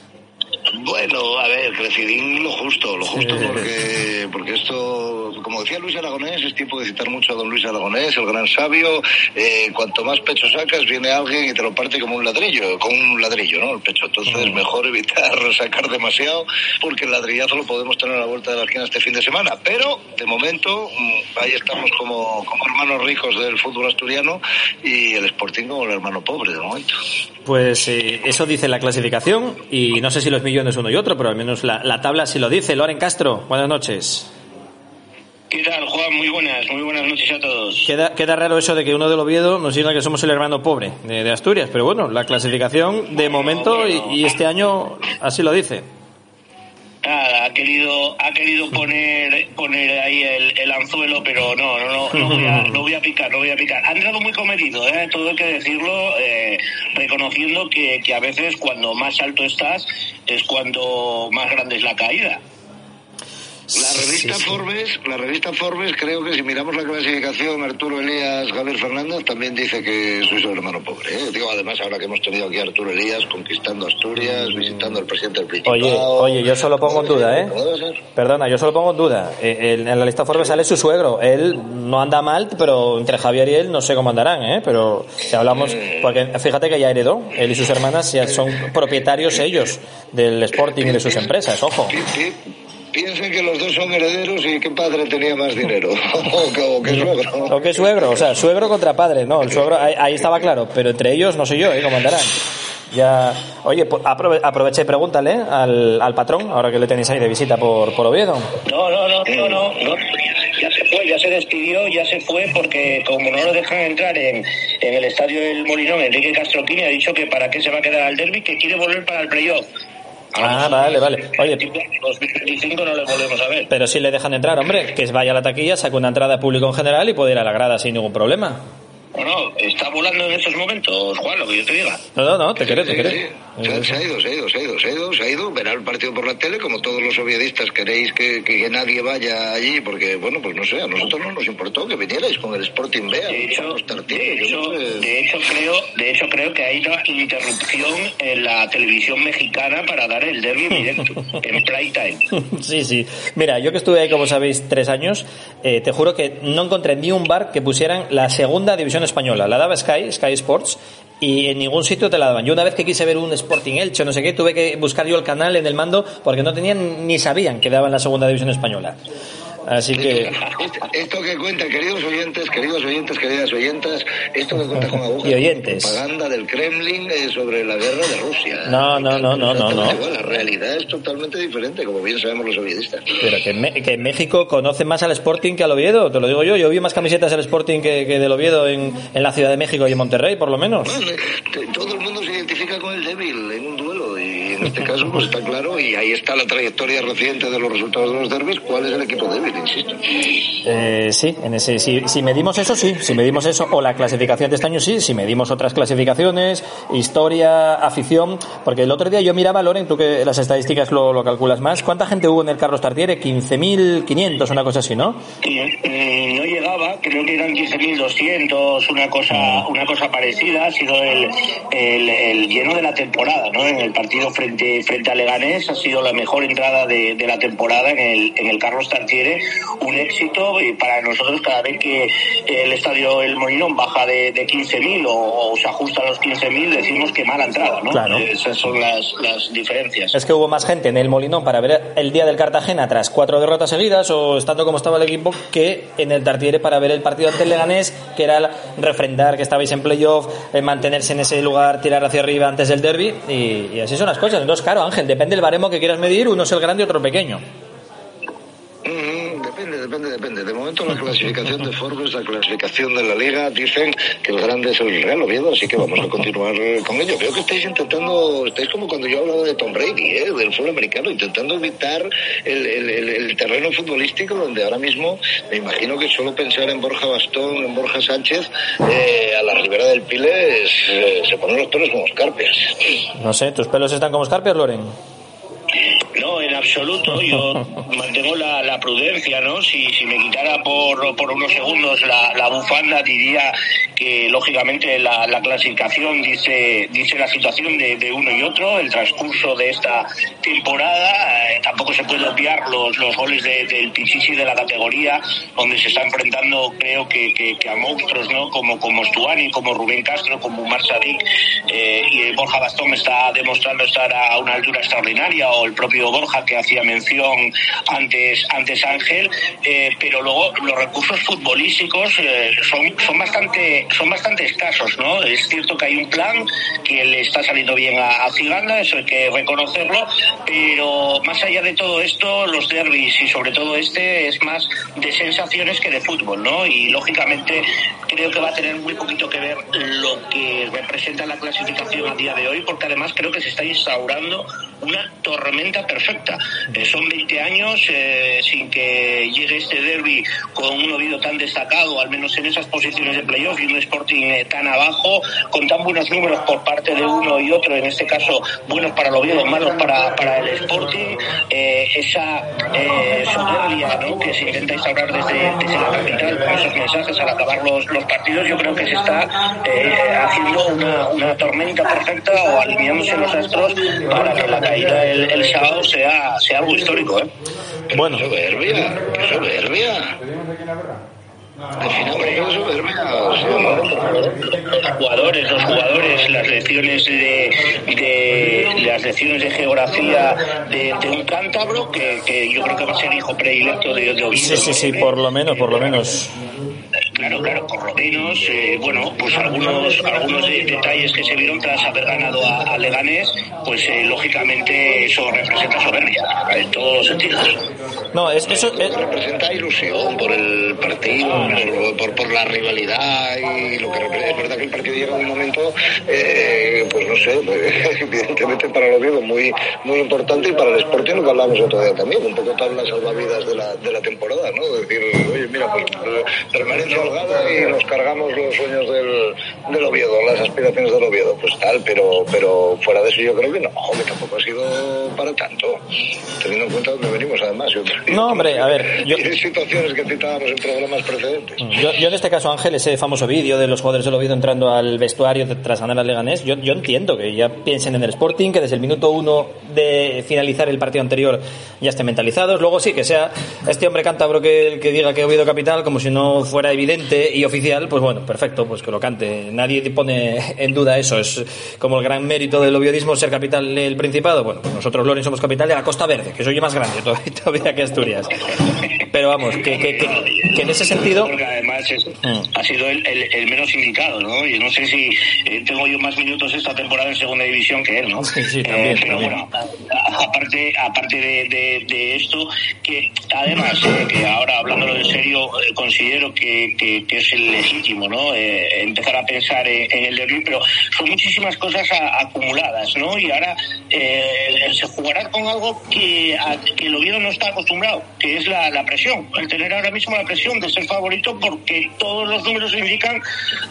S18: Bueno, a ver, crecidín lo justo, lo justo, porque, porque esto, como decía Luis Aragonés, es tiempo de citar mucho a don Luis Aragonés, el gran sabio. Eh, cuanto más pecho sacas, viene alguien y te lo parte como un ladrillo, como un ladrillo, ¿no? El pecho. Entonces, es mejor evitar *laughs* sacar demasiado, porque el ladrillazo lo podemos tener a la vuelta de la esquina este fin de semana. Pero, de momento, mm, ahí estamos como, como hermanos ricos del fútbol asturiano y el Sporting como el hermano pobre, de momento.
S2: Pues eh, eso dice la clasificación y no sé si los millones uno y otro, pero al menos la, la tabla sí lo dice. Loren Castro, buenas noches.
S19: ¿Qué tal, Juan? Muy buenas, muy buenas noches a todos.
S2: Queda, queda raro eso de que uno del Oviedo nos diga que somos el hermano pobre de, de Asturias, pero bueno, la clasificación de momento y, y este año así lo dice.
S19: Nada, ha querido, ha querido poner, poner ahí el, el anzuelo, pero no, no, no, no voy, a, no voy a picar, no voy a picar. Han entrado muy comedido, ¿eh? todo hay que decirlo, eh, reconociendo que, que a veces cuando más alto estás es cuando más grande es la caída.
S18: La revista Forbes, la revista Forbes, creo que si miramos la clasificación, Arturo Elías, Javier Fernández, también dice que soy su hermano pobre. ¿eh? Digo, además, ahora que hemos tenido aquí a Arturo Elías conquistando Asturias, visitando al presidente del Principado.
S2: Oye, oye, yo solo pongo en duda, ¿eh? Perdona, yo solo pongo en duda. Eh, el- en la lista Forbes sale su suegro. Él no anda mal, pero entre Javier y él no sé cómo andarán, ¿eh? Pero si hablamos, porque fíjate que ya heredó, él y sus hermanas ya son propietarios ellos del Sporting y de sus empresas, ojo.
S18: Piensen que los dos son herederos y que padre tenía más dinero. *laughs* o, que, o que suegro.
S2: O que suegro, o sea, suegro contra padre, no, el suegro ahí, ahí estaba claro, pero entre ellos no sé yo, ¿eh? ¿Cómo andarán? Ya, oye, pues aprove- aprovecha y pregúntale al, al patrón, ahora que le tenéis ahí de visita por, por Oviedo.
S19: No, no, no, no, no, no. Ya se fue, ya se despidió, ya se fue porque como no lo dejan entrar en, en el estadio del Molinón, Enrique Castroquini ha dicho que para qué se va a quedar al derby, que quiere volver para el playoff.
S2: Ah, vale, vale. Oye,
S19: 2025 no le volvemos a ver.
S2: pero si le dejan entrar, hombre, que vaya a la taquilla, saque una entrada público en general y puede ir a la grada sin ningún problema.
S19: Bueno, está volando en estos momentos, Juan, lo que yo te diga.
S2: No, no, no, te creo, te
S18: sí. Se, ha ido, se ha ido, se ha ido, se ha ido, se ha ido. Verá el partido por la tele, como todos los soviedistas queréis que, que, que nadie vaya allí, porque, bueno, pues no sé, a nosotros no nos importó que vinierais con el Sporting B.
S19: De hecho,
S18: los
S19: de hecho,
S18: no sé.
S19: de hecho creo, de hecho creo que hay una interrupción en la televisión mexicana para dar el derby *laughs* en directo, en playtime.
S2: Sí, sí. Mira, yo que estuve ahí, como sabéis, tres años, eh, te juro que no encontré ni un bar que pusieran la segunda división española. La daba Sky, Sky Sports, y en ningún sitio te la daban. Yo una vez que quise ver un Sporting Elche, no sé qué, tuve que buscar yo el canal en el mando porque no tenían ni sabían que daban la segunda división española. Así que...
S18: Esto que cuenta, queridos oyentes, queridos oyentes, queridas oyentas, esto que cuenta *laughs* con agujas
S2: Y oyentes.
S18: propaganda del Kremlin eh, sobre la guerra de Rusia.
S2: No, no, no, no, no, no.
S18: La realidad es totalmente diferente, como bien sabemos los soviedistas.
S2: Pero que en, México conocen más al Sporting que al Oviedo, te lo digo yo. Yo vi más camisetas del Sporting que, del Oviedo en, en la Ciudad de México y en Monterrey, por lo menos.
S18: Todo el mundo se identifica con el débil en un duelo y en este caso pues está claro y ahí está la trayectoria reciente de los resultados de los derbis. ¿Cuál es el equipo débil? Insisto.
S2: Eh, sí, en ese, si, si medimos eso, sí. Si medimos eso, o la clasificación de este año, sí. Si medimos otras clasificaciones, historia, afición. Porque el otro día yo miraba, Loren, tú que las estadísticas lo, lo calculas más. ¿Cuánta gente hubo en el Carlos Tartiere? 15.500, una cosa así, ¿no?
S19: Y, mm, no llegaba, creo que eran 15.200, una cosa, una cosa parecida. Ha sido el, el, el lleno de la temporada, ¿no? En el partido frente, frente a Leganés ha sido la mejor entrada de, de la temporada en el, en el Carlos Tartiere. Un éxito y para nosotros cada vez que el estadio El Molinón baja de, de 15.000 o, o se ajusta a los 15.000 decimos que mala entrada, ¿no?
S2: Claro.
S19: Esas son las, las diferencias.
S2: Es que hubo más gente en el Molinón para ver el día del Cartagena tras cuatro derrotas seguidas o estando como estaba el equipo que en el Tartiere para ver el partido ante el Leganés, que era la- refrendar que estabais en playoff, eh, mantenerse en ese lugar, tirar hacia arriba antes del derby y, y así son las cosas. Entonces, claro, Ángel, depende del baremo que quieras medir, uno es el grande y otro el pequeño.
S18: Mm, Depende, depende, depende. De momento la clasificación de Forbes, la clasificación de la Liga, dicen que el grande es el Real Oviedo, así que vamos a continuar con ello. Veo que estáis intentando, estáis como cuando yo hablaba de Tom Brady, ¿eh? del fútbol americano, intentando evitar el, el- el- el terreno futbolístico donde ahora mismo me imagino que solo pensar en Borja Bastón, en Borja Sánchez, eh, a la ribera del Pile se, se ponen los pelos como escarpias.
S2: No sé, ¿tus pelos están como escarpias, Loren?
S19: No, en absoluto. Yo *laughs* mantengo la, la prudencia, ¿no? Si, si me quitara por, por unos segundos la, la bufanda, diría que lógicamente la, la clasificación dice, dice la situación de, de uno y otro, el transcurso de esta temporada. Eh, tampoco se puede obviar los, los goles de- del Pichichi de la categoría, donde se está enfrentando, creo que, que- que a monstruos, ¿no? Como, como Stuani, como Rubén Castro, como Umar Sadik, eh, y Borja Bastón está demostrando estar a una altura extraordinaria, o el propio Borja, que hacía mención antes, antes Ángel, eh, pero luego los recursos futbolísticos eh, son, son, bastante, son bastante escasos, ¿no? Es cierto que hay un plan que le está saliendo bien a, a eso hay que reconocerlo, pero más allá de todo esto, los derbis y sobre todo este es más de sensaciones que de fútbol, ¿no? Y lógicamente creo que va a tener muy poquito que ver lo que representa la clasificación a día de hoy, porque además creo que se está instaurando una tormenta perfecta. Eh, son 20 años eh, sin que llegue este derby con un Oviedo tan destacado, al menos en esas posiciones de playoff, y un Sporting eh, tan abajo, con tan buenos números por parte de uno y otro, en este caso buenos para el Oviedo, malos para, para el Sporting, esa soberbia ¿no? que se intenta instaurar desde, desde la capital con esos mensajes al acabar los, los partidos, yo creo que se está haciendo una, una tormenta perfecta o alineándose los astros para que la caída el, el sábado sea, sea algo histórico. ¿eh?
S2: Bueno.
S18: Qué soberbia, qué soberbia. Al final.
S19: Los jugadores, los jugadores, las lecciones de, de las lecciones de geografía de, de un cántabro que, que yo creo que va a ser hijo predilecto de, de Oviedo.
S2: Sí, sí, sí, por lo menos, por lo menos.
S19: Claro, claro, por lo menos, eh, bueno, pues algunos algunos de- detalles que se vieron tras haber ganado a, a Leganés, pues eh, lógicamente eso representa soberbia en todos los sentidos.
S2: No, es, eso es...
S18: representa ilusión por el partido, por, por, por la rivalidad y lo que representa. Es verdad que el partido llega en un momento, eh, pues no sé, *laughs* evidentemente para el Oviedo muy, muy importante y para el Sporting lo que hablamos otro día también, un poco tabla salvavidas de la, de la temporada, ¿no? Decir, oye, mira, pues eh, holgada y nos cargamos los sueños del, del Oviedo, las aspiraciones del Oviedo, pues tal, pero, pero fuera de eso yo creo que no, que tampoco ha sido para tanto, teniendo en cuenta dónde venimos además.
S2: No, hombre, a ver, yo,
S18: y situaciones que citábamos en programas precedentes.
S2: yo, yo en este caso, Ángel, ese famoso vídeo de los jugadores del Oviedo entrando al vestuario tras ganar al Leganés, yo, yo entiendo que ya piensen en el Sporting, que desde el minuto uno de finalizar el partido anterior ya estén mentalizados. Luego sí, que sea este hombre cántabro que, que diga que Oviedo capital, como si no fuera evidente y oficial, pues bueno, perfecto, pues que lo cante. Nadie pone en duda eso. Es como el gran mérito del oviodismo ser capital del Principado. Bueno, pues nosotros, Loren, somos capital de la Costa Verde, que soy más grande todavía que Asturias. Pero vamos, que, que, que, que en ese sentido...
S19: Porque además es- ha sido el, el- el menos indicado, ¿no? Y no sé si eh, tengo yo más minutos esta temporada en segunda división que él, ¿no?
S2: Sí, sí, también,
S19: Eh, pero
S2: también.
S19: bueno, a- aparte, aparte de, de- de esto, que además, eh, que ahora hablándolo en serio, considero que, que- que es el legítimo, ¿no? Eh, empezar a pensar en, en el derby, pero son muchísimas cosas a- acumuladas, ¿no? Y ahora eh, se jugará con algo que, a- que el Oviedo no está acostumbrado, que es la, la presión, el tener ahora mismo la presión de ser favorito porque todos los números indican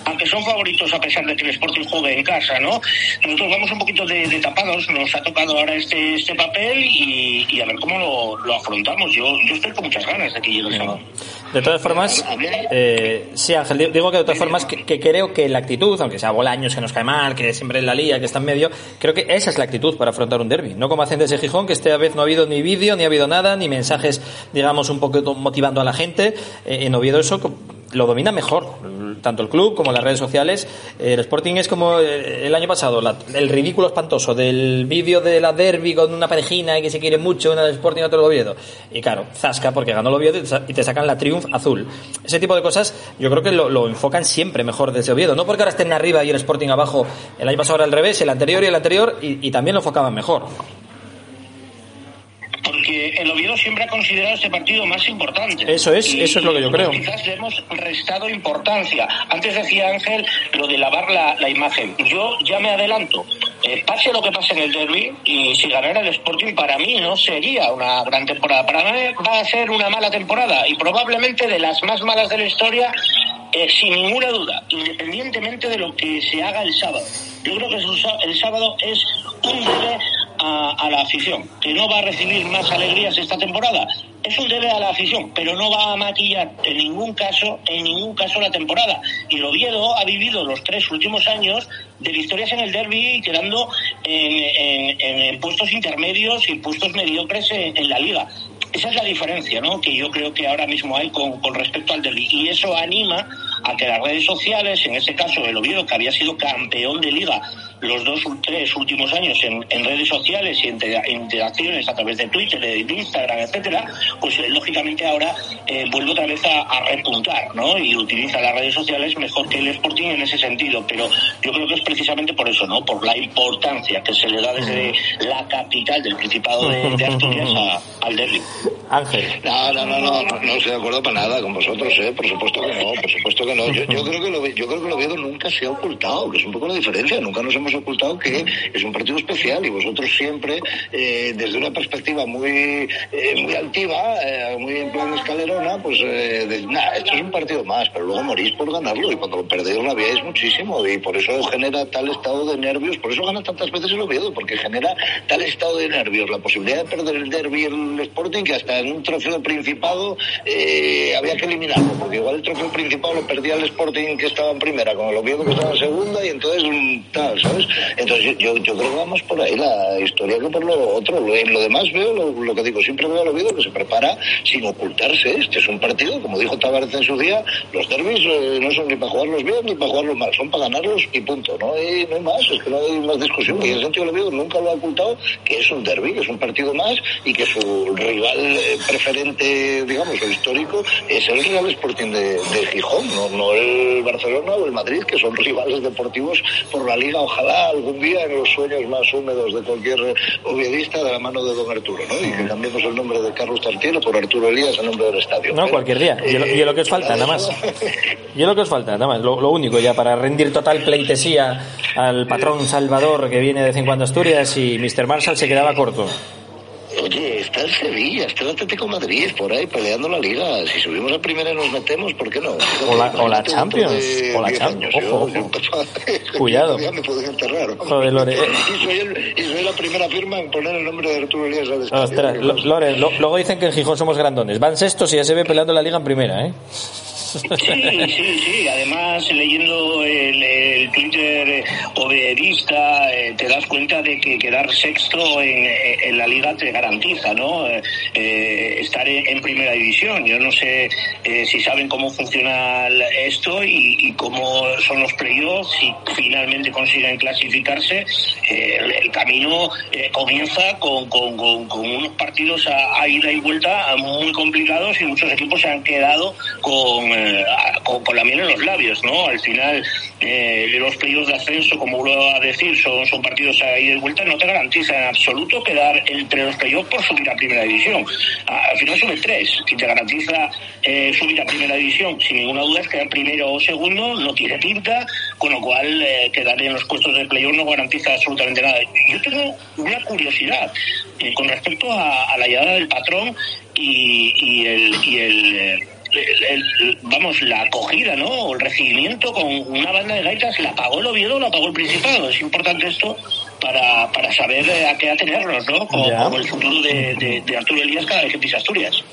S19: a que son favoritos a pesar de que el Sporting juegue en casa, ¿no? Nosotros vamos un poquito de, de tapados, nos ha tocado ahora este, este papel y, y a ver cómo lo, lo afrontamos. Yo, yo estoy con muchas ganas de que llegue el sábado.
S2: De todas formas, eh, sí, Ángel, di- digo que de todas formas que, creo que la actitud, aunque sea Bolaños que nos cae mal, que siempre la lía, que está en medio, creo que esa es la actitud para afrontar un derby. No como hacen desde Gijón, que esta vez no ha habido ni vídeo, ni ha habido nada, ni mensajes, digamos, un poquito motivando a la gente. Eh, en Oviedo eso lo domina mejor, tanto el club como las redes sociales. El Sporting es como eh, el año pasado, la- el ridículo espantoso del vídeo de la derby con una parejina y que se quiere mucho, una del Sporting y otra del Oviedo. Y claro, zasca porque ganó el Oviedo y te sacan la Triumph azul. Ese tipo de cosas yo creo que lo, enfocan siempre mejor desde Oviedo. No porque ahora estén arriba y el Sporting abajo. El año pasado era al revés, el anterior y el anterior, y también lo enfocaban mejor.
S19: El Oviedo siempre ha considerado este partido más importante.
S2: Eso es, eso es lo que yo creo.
S19: Quizás le hemos restado importancia. Antes decía Ángel lo de lavar la, la imagen. Yo ya me adelanto. Eh, pase lo que pase en el derby, y si ganara el Sporting, para mí no sería una gran temporada. Para mí va a ser una mala temporada y probablemente de las más malas de la historia, eh, sin ninguna duda, independientemente de lo que se haga el sábado. Yo creo que el sábado es un debe a, la afición, que no va a recibir más alegrías esta temporada. Es un debe a la afición, pero no va a maquillar en ningún caso, en ningún caso la temporada. Y el Oviedo ha vivido los tres últimos años de victorias en el derby y quedando en puestos intermedios y puestos mediocres en, en la liga. esa es la diferencia, ¿no? Que yo creo que ahora mismo hay con, con respecto al derby. Y eso anima a que las redes sociales, en este caso el Oviedo, que había sido campeón de liga los dos o tres últimos años en, en redes sociales y entre interacciones a través de Twitter, de Instagram, etcétera, pues eh, lógicamente ahora eh, vuelve otra vez a, a repuntar, ¿no? Y utiliza las redes sociales mejor que el Sporting en ese sentido. Pero yo creo que es precisamente por eso, ¿no? Por la importancia que se le da desde la capital del Principado de, de Asturias a- al derby.
S2: Ángel.
S18: No, no, no, no, no, no estoy de acuerdo para nada con vosotros, ¿eh? Por supuesto que no, por supuesto que no. Yo, yo creo que lo, yo creo que el Oviedo nunca se ha ocultado, que es un poco la diferencia. Nunca nos hemos ocultado que es un partido especial y vosotros siempre, eh, desde una perspectiva muy, eh, muy altiva, eh, muy en plan escalerona, pues, nah, esto es un partido más, pero luego morís por ganarlo y cuando lo perdéis lo rabiáis muchísimo y por eso genera tal estado de nervios, por eso gana tantas veces el Oviedo, porque genera tal estado de nervios, la posibilidad de perder el derby el Sporting que hasta en un trofeo principado había que eliminarlo, porque igual el trofeo principado lo perdía el Sporting que estaba en primera, con el Oviedo que estaba en segunda y entonces mm, tal, ¿sabes? Entonces yo, creo que vamos por ahí la historia que por lo otro. Lo, en lo demás veo lo, lo que digo, siempre veo al Oviedo que se prepara sin ocultarse. Este es un partido, como dijo Tavares en su día, los derbis eh, no son ni para jugarlos bien ni para jugarlos mal, son para ganarlos y punto. No hay, más, es que no hay más discusión. Y ese sentido el Oviedo nunca lo ha ocultado que es un derby, que es un partido más y que su rival eh, preferente, digamos, o histórico, es el Real Sporting de, de Gijón, no, no el Barcelona o el Madrid, que son rivales deportivos por la liga, ojalá algún día en los sueños más húmedos de cualquier oviedista de la mano de don Arturo, ¿no? Y que cambiemos el nombre de Carlos Tartiero por Arturo Elías en nombre del estadio.
S2: No, cualquier día. Y lo, y lo que os falta, nada más. *laughs* Y lo que os falta, nada más. Lo, lo único ya para rendir total pleitesía al patrón Salvador que viene de vez en cuando a Asturias y Mr. Marshall se quedaba corto.
S18: Oye, está el Sevilla, está el Atlético Madrid por ahí peleando la liga. Si subimos a primera y nos metemos, ¿por qué no?
S2: O la, o la Champions. O la
S18: 10
S2: Champions. Ojo, ojo. Cuidado.
S18: Me pueden enterrar.
S2: Joder, Lore.
S18: Y soy, el- y soy la primera firma en poner el nombre de Arturo Elías.
S2: Ostras, Lo- Lore, lo- luego dicen que en Gijón somos grandones. Van sextos y ya se ve peleando la liga en primera, ¿eh?
S19: Sí, sí, sí. Además, leyendo el, el Twitter eh, oberista, eh, te das cuenta de que quedar sexto en, en la liga te garantiza, ¿no? Eh, eh, estar en, primera división. Yo no sé eh, si saben cómo funciona esto y, cómo son los playoffs. Si finalmente consiguen clasificarse, eh, el, el camino eh, comienza con unos partidos a, a ida y vuelta muy complicados y muchos equipos se han quedado con, eh, con, la miel en los labios, ¿no? Al final, eh, los playoffs de ascenso, como vuelvo a decir, son, son partidos a ida y vuelta, no te garantiza en absoluto quedar entre los playoffs por subir a primera división. A- Al final sube tres y te garantiza eh, subir a primera división. Sin ninguna duda es quedar primero o segundo, no tiene pinta, con lo cual quedar en los puestos de playoff no garantiza absolutamente nada. Yo tengo una curiosidad con respecto a, la llegada del patrón y, el, y el, el- el- vamos, la acogida, ¿no? O el recibimiento con una banda de gaitas, ¿la pagó el Oviedo o la pagó el Principado? Es importante esto para, para saber eh, a qué atenernos, ¿no? Como, el futuro de, de, de Arturo Elías cada vez que pisa Asturias.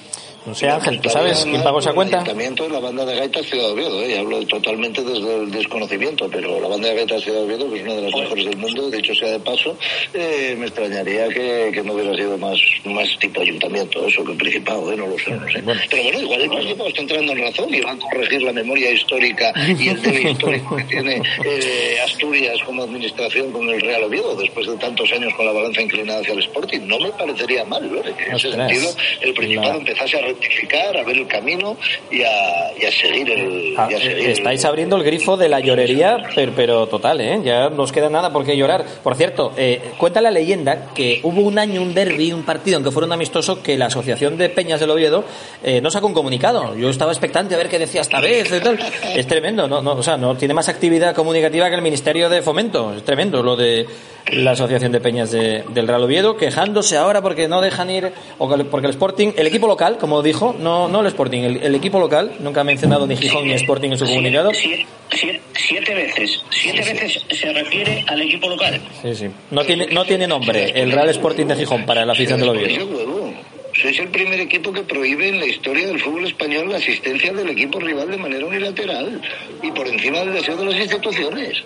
S2: No sé, Ángel, ¿tú sabes quién pagó esa cuenta?
S18: Ayuntamiento de la banda de gaitas Ciudad Oviedo, ¿eh? Hablo totalmente desde el desconocimiento, pero la banda de gaitas Ciudad Oviedo, es una de las mejores del mundo, dicho sea de paso, eh, me extrañaría que, que no hubiera sido más, más tipo ayuntamiento, eso que el Principado, ¿eh? No lo sé, no sé. Pero bueno, igual el Principado está entrando en razón y va a corregir la memoria histórica y el debe histórico que tiene eh, Asturias como administración con el Real Oviedo, después de tantos años con la balanza inclinada hacia el Sporting. No me parecería mal, ¿no? Que en ese sentido el Principado empezase a rectificar, a ver el camino y a, y a seguir el...
S2: Ah,
S18: y a seguir el-
S2: Estáis abriendo el grifo de la llorería, pero, pero total, ¿eh? Ya no os queda nada por qué llorar. Por cierto, eh, cuenta la leyenda que hubo un año, un derby, un partido en que fueron amistoso, que la Asociación de Peñas del Oviedo eh, no sacó un comunicado. Yo estaba expectante a ver qué decía esta vez y tal. Es tremendo, no, no, o sea, no tiene más actividad comunicativa que el Ministerio de Fomento. Es tremendo lo de la Asociación de Peñas de- del Real Oviedo, quejándose ahora porque no dejan ir, o que- porque el Sporting, el equipo local, como dijo, no, no el Sporting, el, el equipo local, nunca ha mencionado ni Gijón ni Sporting en su comunicado.
S19: Siete, siete- siete veces, siete veces se refiere al equipo local.
S2: Sí, sí. No tiene, no tiene nombre el Real Sporting de Gijón para la afición del Oviedo.
S18: Sois el primer equipo que prohíbe en la historia del fútbol español la asistencia del equipo rival de manera unilateral y por encima del deseo de las instituciones.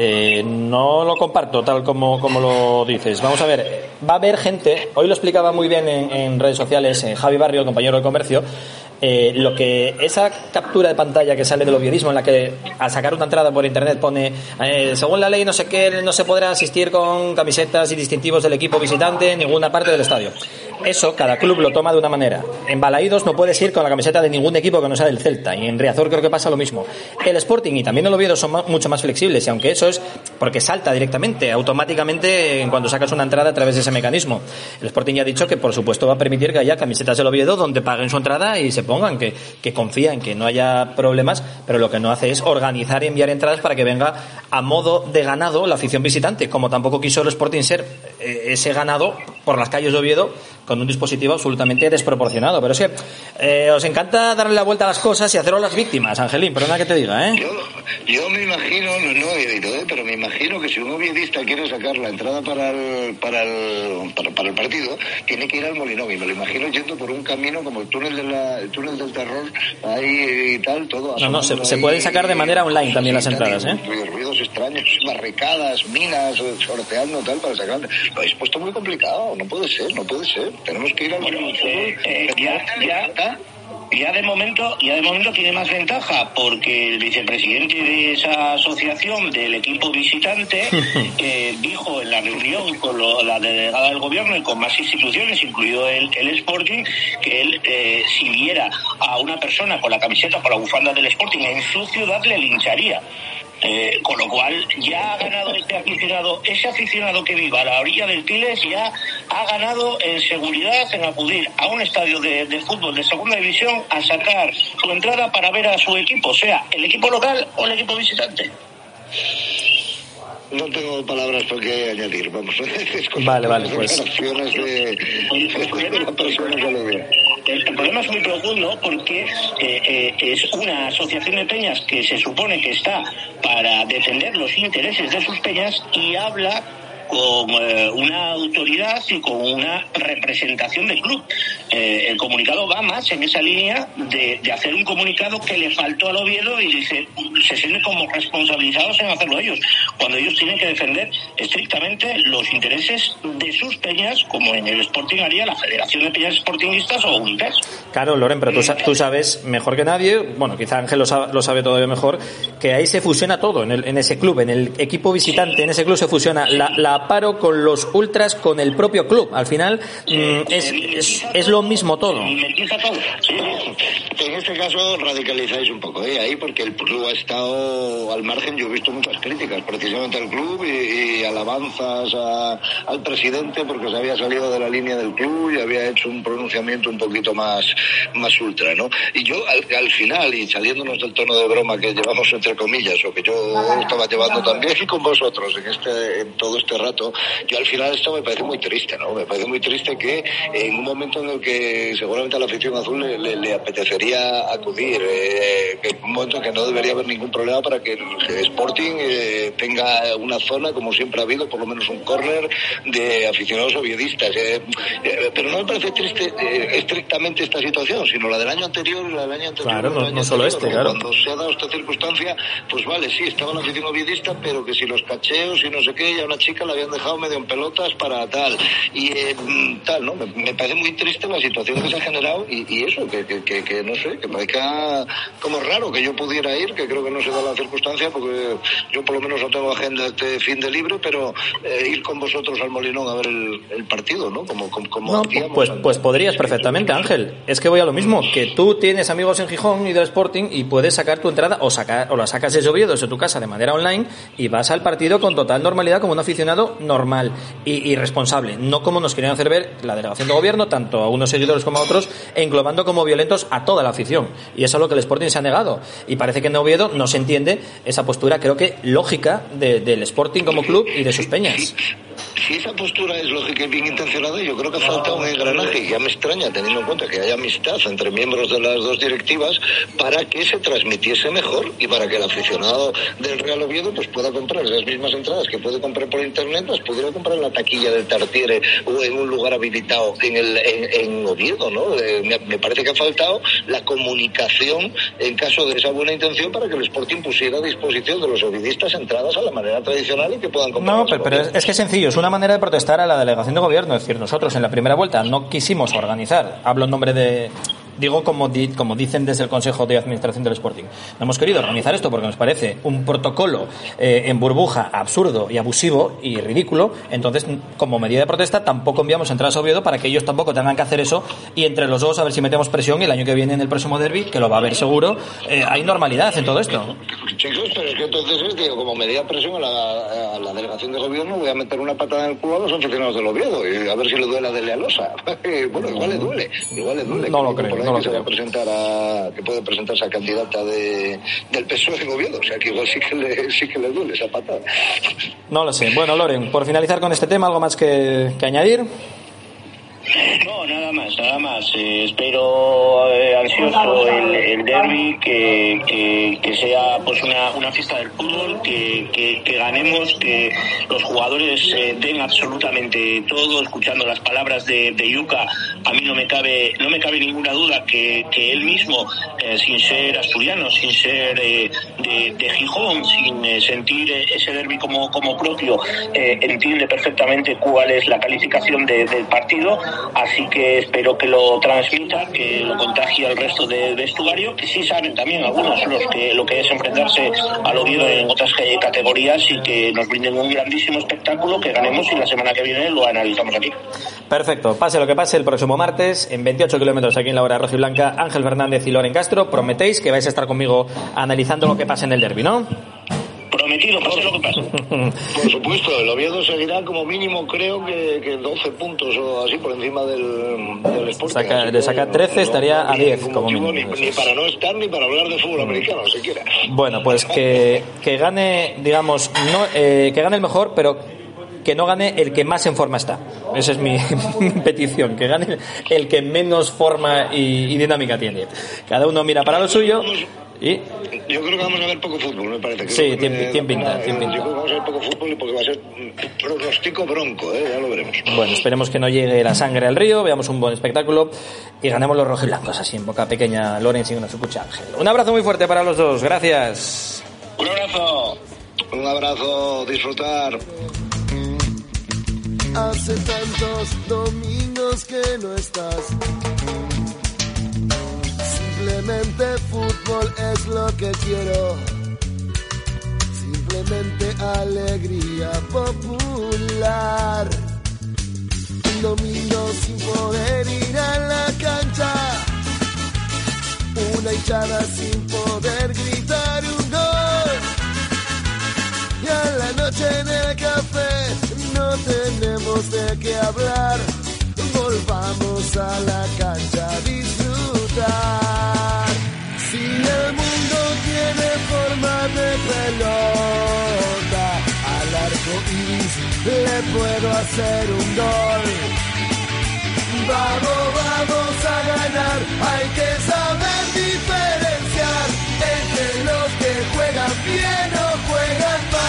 S2: Eh, no lo comparto tal como, como lo dices. Vamos a ver, va a haber gente, hoy lo explicaba muy bien en, redes sociales, en Javi Barrio, compañero de comercio, eh, lo que esa captura de pantalla que sale del oviedismo en la que al sacar una entrada por internet pone eh, según la ley no sé qué no se podrá asistir con camisetas y distintivos del equipo visitante en ninguna parte del estadio eso cada club lo toma de una manera. En Balaídos no puedes ir con la camiseta de ningún equipo que no sea del Celta y en Riazor creo que pasa lo mismo. El Sporting y también el Oviedo son mucho más flexibles y aunque eso es porque salta directamente automáticamente en cuando sacas una entrada a través de ese mecanismo. El Sporting ya ha dicho que por supuesto va a permitir que haya camisetas del Oviedo donde paguen su entrada y se pongan, que, que confía en que no haya problemas, pero lo que no hace es organizar y enviar entradas para que venga a modo de ganado la afición visitante, como tampoco quiso el Sporting ser eh, ese ganado por las calles de Oviedo con un dispositivo absolutamente desproporcionado. Pero es que eh, os encanta darle la vuelta a las cosas y haceros las víctimas, Angelín, perdona que te diga, ¿eh?
S18: Yo me imagino, no, no he oído, ¿eh? pero me imagino que si un oviedista quiere sacar la entrada para el, para el, para, para el partido, tiene que ir al Molinón. Y me lo imagino yendo por un camino como el túnel, de la, el túnel del terror, ahí y tal, todo.
S2: No, no, se, se pueden sacar de manera online también las entradas, ¿eh?
S18: Ruidos, ruidos extraños, barricadas, minas, sorteando tal para sacar. Lo habéis puesto muy complicado, no puede ser, no puede ser. Tenemos que ir al
S19: Bueno, eh, eh, ya, ya, ya de momento, ya de momento tiene más ventaja porque el vicepresidente de esa asociación del equipo visitante *laughs* eh, dijo en la reunión con lo- la delegada del gobierno y con más instituciones, incluido el, el Sporting, que él eh, si viera a una persona con la camiseta, con la bufanda del Sporting en su ciudad le lincharía. Eh, con lo cual ya ha ganado este aficionado, ese aficionado que viva a la orilla del Piles ya ha ganado en seguridad en acudir a un estadio de, de fútbol de segunda división a sacar su entrada para ver a su equipo, sea el equipo local o el equipo visitante.
S18: No tengo palabras por qué añadir, vamos. *laughs* Es
S2: Vale, vale, pues.
S18: declaraciones de, de la persona que lo ve.
S19: El, problema es muy profundo porque eh, eh, es una asociación de peñas que se supone que está para defender los intereses de sus peñas y habla con eh, una autoridad y con una representación del club. Eh, el comunicado va más en esa línea de, de hacer un comunicado que le faltó al Oviedo y dice, se sienten como responsabilizados en hacerlo ellos, cuando ellos tienen que defender estrictamente los intereses de sus peñas, como en el Sporting haría la Federación de Peñas Sportingistas o UNIPES.
S2: Claro, Loren, pero tú, sa- tú sabes mejor que nadie, bueno, quizá Ángel lo, sa- lo sabe todavía mejor, que ahí se fusiona todo en, el- en ese club, en el equipo visitante, en ese club se fusiona la, la paro con los ultras, con el propio club. Al final mm, es, es, es lo mismo todo.
S18: En este caso radicalizáis un poco, ¿eh? Ahí porque el club ha estado al margen, yo he visto muchas críticas precisamente al club y, y alabanzas a- al presidente porque se había salido de la línea del club y había hecho un pronunciamiento un poquito más, más ultra, ¿no? Y yo al, al final, y saliéndonos del tono de broma que llevamos entre comillas, o que yo estaba llevando también con vosotros en este, en todo este rato, yo al final esto me parece muy triste, ¿no? Me parece muy triste que en un momento en el que seguramente a la afición azul le, le- le apetecería acudir, eh, en un momento en que no debería haber ningún problema para que el Sporting eh, tenga una zona, como siempre ha habido, por lo menos un córner de aficionados oviedistas. eh, eh, pero no me parece triste eh, estrictamente esta situación, sino la del año anterior y la del año anterior.
S2: Claro, no-
S18: año
S2: no solo
S18: anterior,
S2: este, claro.
S18: Cuando se ha dado esta circunstancia, pues vale, sí, estaba la afición oviedista, pero que si los cacheos y no sé qué, y a una chica la habían dejado medio en pelotas para tal. Y eh, mm, tal, ¿no? Me, me parece muy triste la situación que se ha generado y, y eso, que, que, que, que no sé, que parezca como raro que yo pudiera ir, que creo que no se da la circunstancia, porque yo por lo menos no tengo agenda este fin de libre, pero eh, ir con vosotros al Molinón a ver el, el partido, ¿no? Como, como, como
S2: No, pues, pues podrías perfectamente, Ángel. Es que voy a lo mismo, que tú tienes amigos en Gijón y del Sporting y puedes sacar tu entrada o, sacar, o la sacas desde Oviedo, desde tu casa de manera online y vas al partido con total normalidad como un aficionado normal y, responsable. No como nos querían hacer ver la delegación de gobierno, tanto a unos seguidores como a otros, englobando como violentos a toda la afición. Y eso es lo que el Sporting se ha negado. Y parece que en Oviedo no se entiende esa postura, creo que lógica, de- del Sporting como club y de sus peñas.
S18: Si esa postura es lógica y bien intencionada, yo creo que falta un engranaje. Y ya me extraña, teniendo en cuenta que hay amistad entre miembros de las dos directivas, para que se transmitiese mejor y para que el aficionado del Real Oviedo pues pueda comprar esas mismas entradas que puede comprar por internet, las pudiera comprar en la taquilla del Tartiere o en un lugar habilitado en, el, en, en Oviedo, ¿no? Eh, me, me parece que ha faltado la comunicación en caso de esa buena intención para que el Sporting pusiera a disposición de los ovidistas entradas a la manera tradicional y que puedan comprar.
S2: No, pero, pero es que es sencillo, es una manera de protestar a la delegación de gobierno. Es decir, nosotros en la primera vuelta no quisimos organizar, hablo en nombre de. Digo, como, di- como dicen desde el Consejo de Administración del Sporting. No hemos querido organizar esto porque nos parece un protocolo eh, en burbuja absurdo y abusivo y ridículo. Entonces, como medida de protesta, tampoco enviamos entradas a Oviedo para que ellos tampoco tengan que hacer eso y entre los dos a ver si metemos presión y el año que viene en el próximo derby, que lo va a haber seguro, eh, hay normalidad en todo esto.
S18: Chicos, pero es que entonces es, digo, como medida de presión a la, a la delegación de gobierno, voy a meter una patada en el culo a los aficionados del Oviedo y a ver si le duele a Dele Alosa. *laughs* bueno, igual le duele, igual le duele.
S2: No lo creo, no lo
S18: que
S2: creo.
S18: presentar a, que puede presentarse a candidata de, del PSOE en Oviedo, o sea que igual sí que le, sí que le duele esa patada.
S2: No lo sé. Bueno, Loren, por finalizar con este tema, ¿algo más que, que añadir?
S19: No, nada más, nada más. Eh, espero eh, ansioso el, el derby, que, que, que sea pues una, una fiesta del fútbol, que, que, que ganemos, que los jugadores eh, den absolutamente todo. Escuchando las palabras de, de Yuka, a mí no me cabe no me cabe ninguna duda que, que él mismo, eh, sin ser asturiano, sin ser de, de Gijón, sin sentir ese derby como, como propio, entiende perfectamente cuál es la calificación de- del partido. Así que espero que lo transmita, que lo contagie al resto de vestuario, que sí saben también algunos los que lo que es enfrentarse al Oviedo en otras eh, categorías y que nos brinden un grandísimo espectáculo, que ganemos y la semana que viene lo analizamos aquí.
S2: Perfecto, pase lo que pase el próximo martes, en 28 kilómetros aquí en la hora roja y blanca, Ángel Fernández y Loren Castro, prometéis que vais a estar conmigo analizando lo que pasa en el derby, ¿no?
S19: Prometido, pase lo que pase. *laughs*
S18: Por supuesto, el Oviedo seguirá como mínimo, creo que, que 12 puntos o así por encima del, del Sporting.
S2: Saca- sacar
S18: no-
S2: 13
S18: no-
S2: estaría
S18: no
S2: a
S18: había
S2: 10
S18: ningún
S2: como mínimo,
S18: Ni, ni para no estar ni para hablar de fútbol americano, siquiera.
S2: Bueno, pues que, que gane, digamos, no, eh, que gane el mejor, pero que no gane el que más en forma está. Esa es mi, *laughs* mi petición, que gane el que menos forma y, y dinámica tiene. Cada uno mira para lo suyo y
S18: Yo creo que vamos a ver poco fútbol, me parece.
S2: Sí,
S18: Creo
S2: tiene- tiene pinta, tiene pinta.
S18: Yo creo que vamos a ver poco fútbol y porque va a ser pronóstico bronco, ¿eh? ya lo veremos.
S2: Bueno, esperemos que no llegue la sangre al río, veamos un buen espectáculo y ganemos los rojiblancos así en boca pequeña, Lorenz y una sucucha Ángel. Un abrazo muy fuerte para los dos, gracias.
S19: Un abrazo.
S18: Un abrazo, disfrutar.
S17: Hace tantos domingos que no estás. Simplemente fútbol es lo que quiero. Simplemente alegría popular. Un domingo sin poder ir a la cancha. Una hinchada sin poder gritar un gol. Y a la noche en el café tenemos de qué hablar. Volvamos a la cancha a disfrutar. Si el mundo tiene forma de pelota, al arco iris le puedo hacer un gol. Vamos, vamos a ganar, hay que saber diferenciar entre los que juegan bien o juegan mal.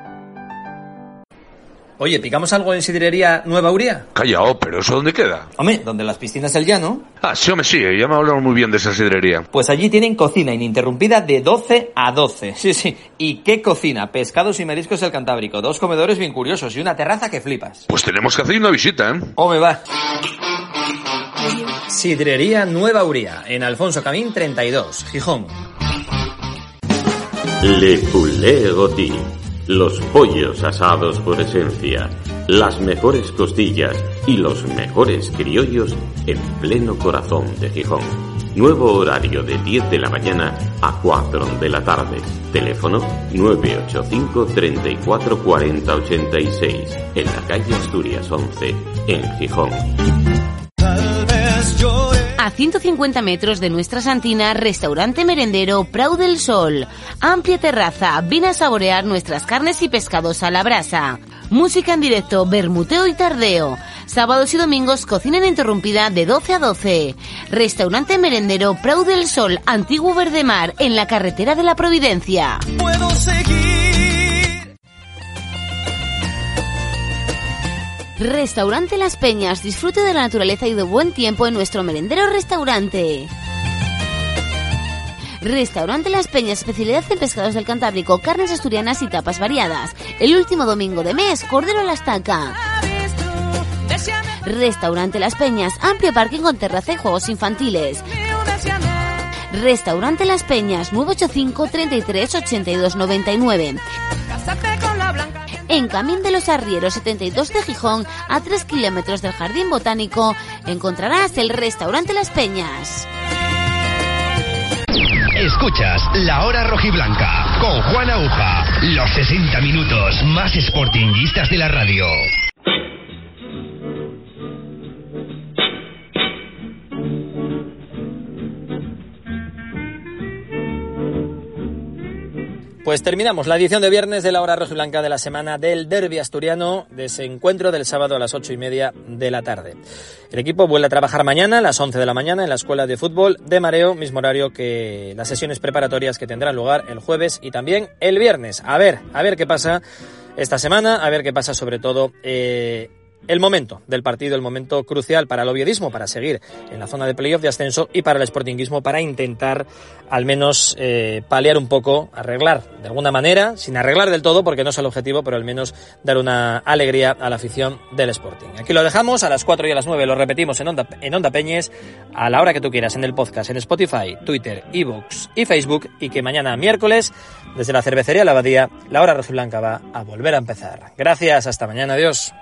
S2: Oye, ¿picamos algo en sidrería Nueva Uría?
S15: Callao, pero ¿eso dónde queda?
S2: Hombre, donde las piscinas del llano.
S15: Ah, sí, hombre, sí, ya me hablaron muy bien de esa sidrería.
S2: Pues allí tienen cocina ininterrumpida de 12 a 12. *laughs* Sí, sí. ¿Y qué cocina? Pescados y mariscos del Cantábrico. Dos comedores bien curiosos y una terraza que flipas.
S15: Pues tenemos que hacer una visita, ¿eh?
S2: ¿O me va? Sidrería Nueva Uría, en Alfonso Camín 32, Gijón.
S4: Le Poulet. Los pollos asados por esencia, las mejores costillas y los mejores criollos en pleno corazón de Gijón. Nuevo horario de 10 de la mañana a 4 de la tarde. Teléfono 985 34 40 86 en la calle Asturias 11 en Gijón.
S14: A 150 metros de nuestra Santina, restaurante merendero Prau del Sol. Amplia terraza, ven a saborear nuestras carnes y pescados a la brasa. Música en directo, bermuteo y tardeo. Sábados y domingos, cocina ininterrumpida de 12 a 12. Restaurante merendero Prau del Sol, Antiguo Verdemar, en la carretera de la Providencia.
S7: Puedo seguir.
S14: Restaurante Las Peñas, disfrute de la naturaleza y de buen tiempo en nuestro merendero restaurante. Restaurante Las Peñas, especialidad en pescados del Cantábrico, carnes asturianas y tapas variadas. El último domingo de mes, cordero a la estaca. Restaurante Las Peñas, amplio parking con terraza y juegos infantiles. Restaurante Las Peñas, 985 33 82 99. En Camín de los Arrieros 72 de Gijón, a 3 kilómetros del Jardín Botánico, encontrarás el Restaurante Las Peñas.
S6: Escuchas La Hora Rojiblanca con Juan Aguja. Los 60 minutos más sportinguistas de la radio.
S2: Pues terminamos la edición de viernes de la hora rojiblanca de la semana del derby asturiano, de ese encuentro del sábado a las ocho y media de la tarde. El equipo vuelve a trabajar mañana a las 11 de la mañana en la Escuela de Fútbol de Mareo, mismo horario que las sesiones preparatorias que tendrán lugar el jueves y también el viernes. A ver, a ver qué pasa esta semana, a ver qué pasa sobre todo eh, el momento del partido, el momento crucial para el oviedismo, para seguir en la zona de playoff de ascenso y para el sportinguismo para intentar al menos eh, paliar un poco, arreglar de alguna manera, sin arreglar del todo porque no es el objetivo, pero al menos dar una alegría a la afición del Sporting. Aquí lo dejamos a las 4 y a las 9, lo repetimos en Onda, en Onda Peñes, a la hora que tú quieras, en el podcast, en Spotify, Twitter, ebooks y Facebook y que mañana miércoles, desde la cervecería La Abadía, la hora rojiblanca va a volver a empezar. Gracias, hasta mañana, adiós.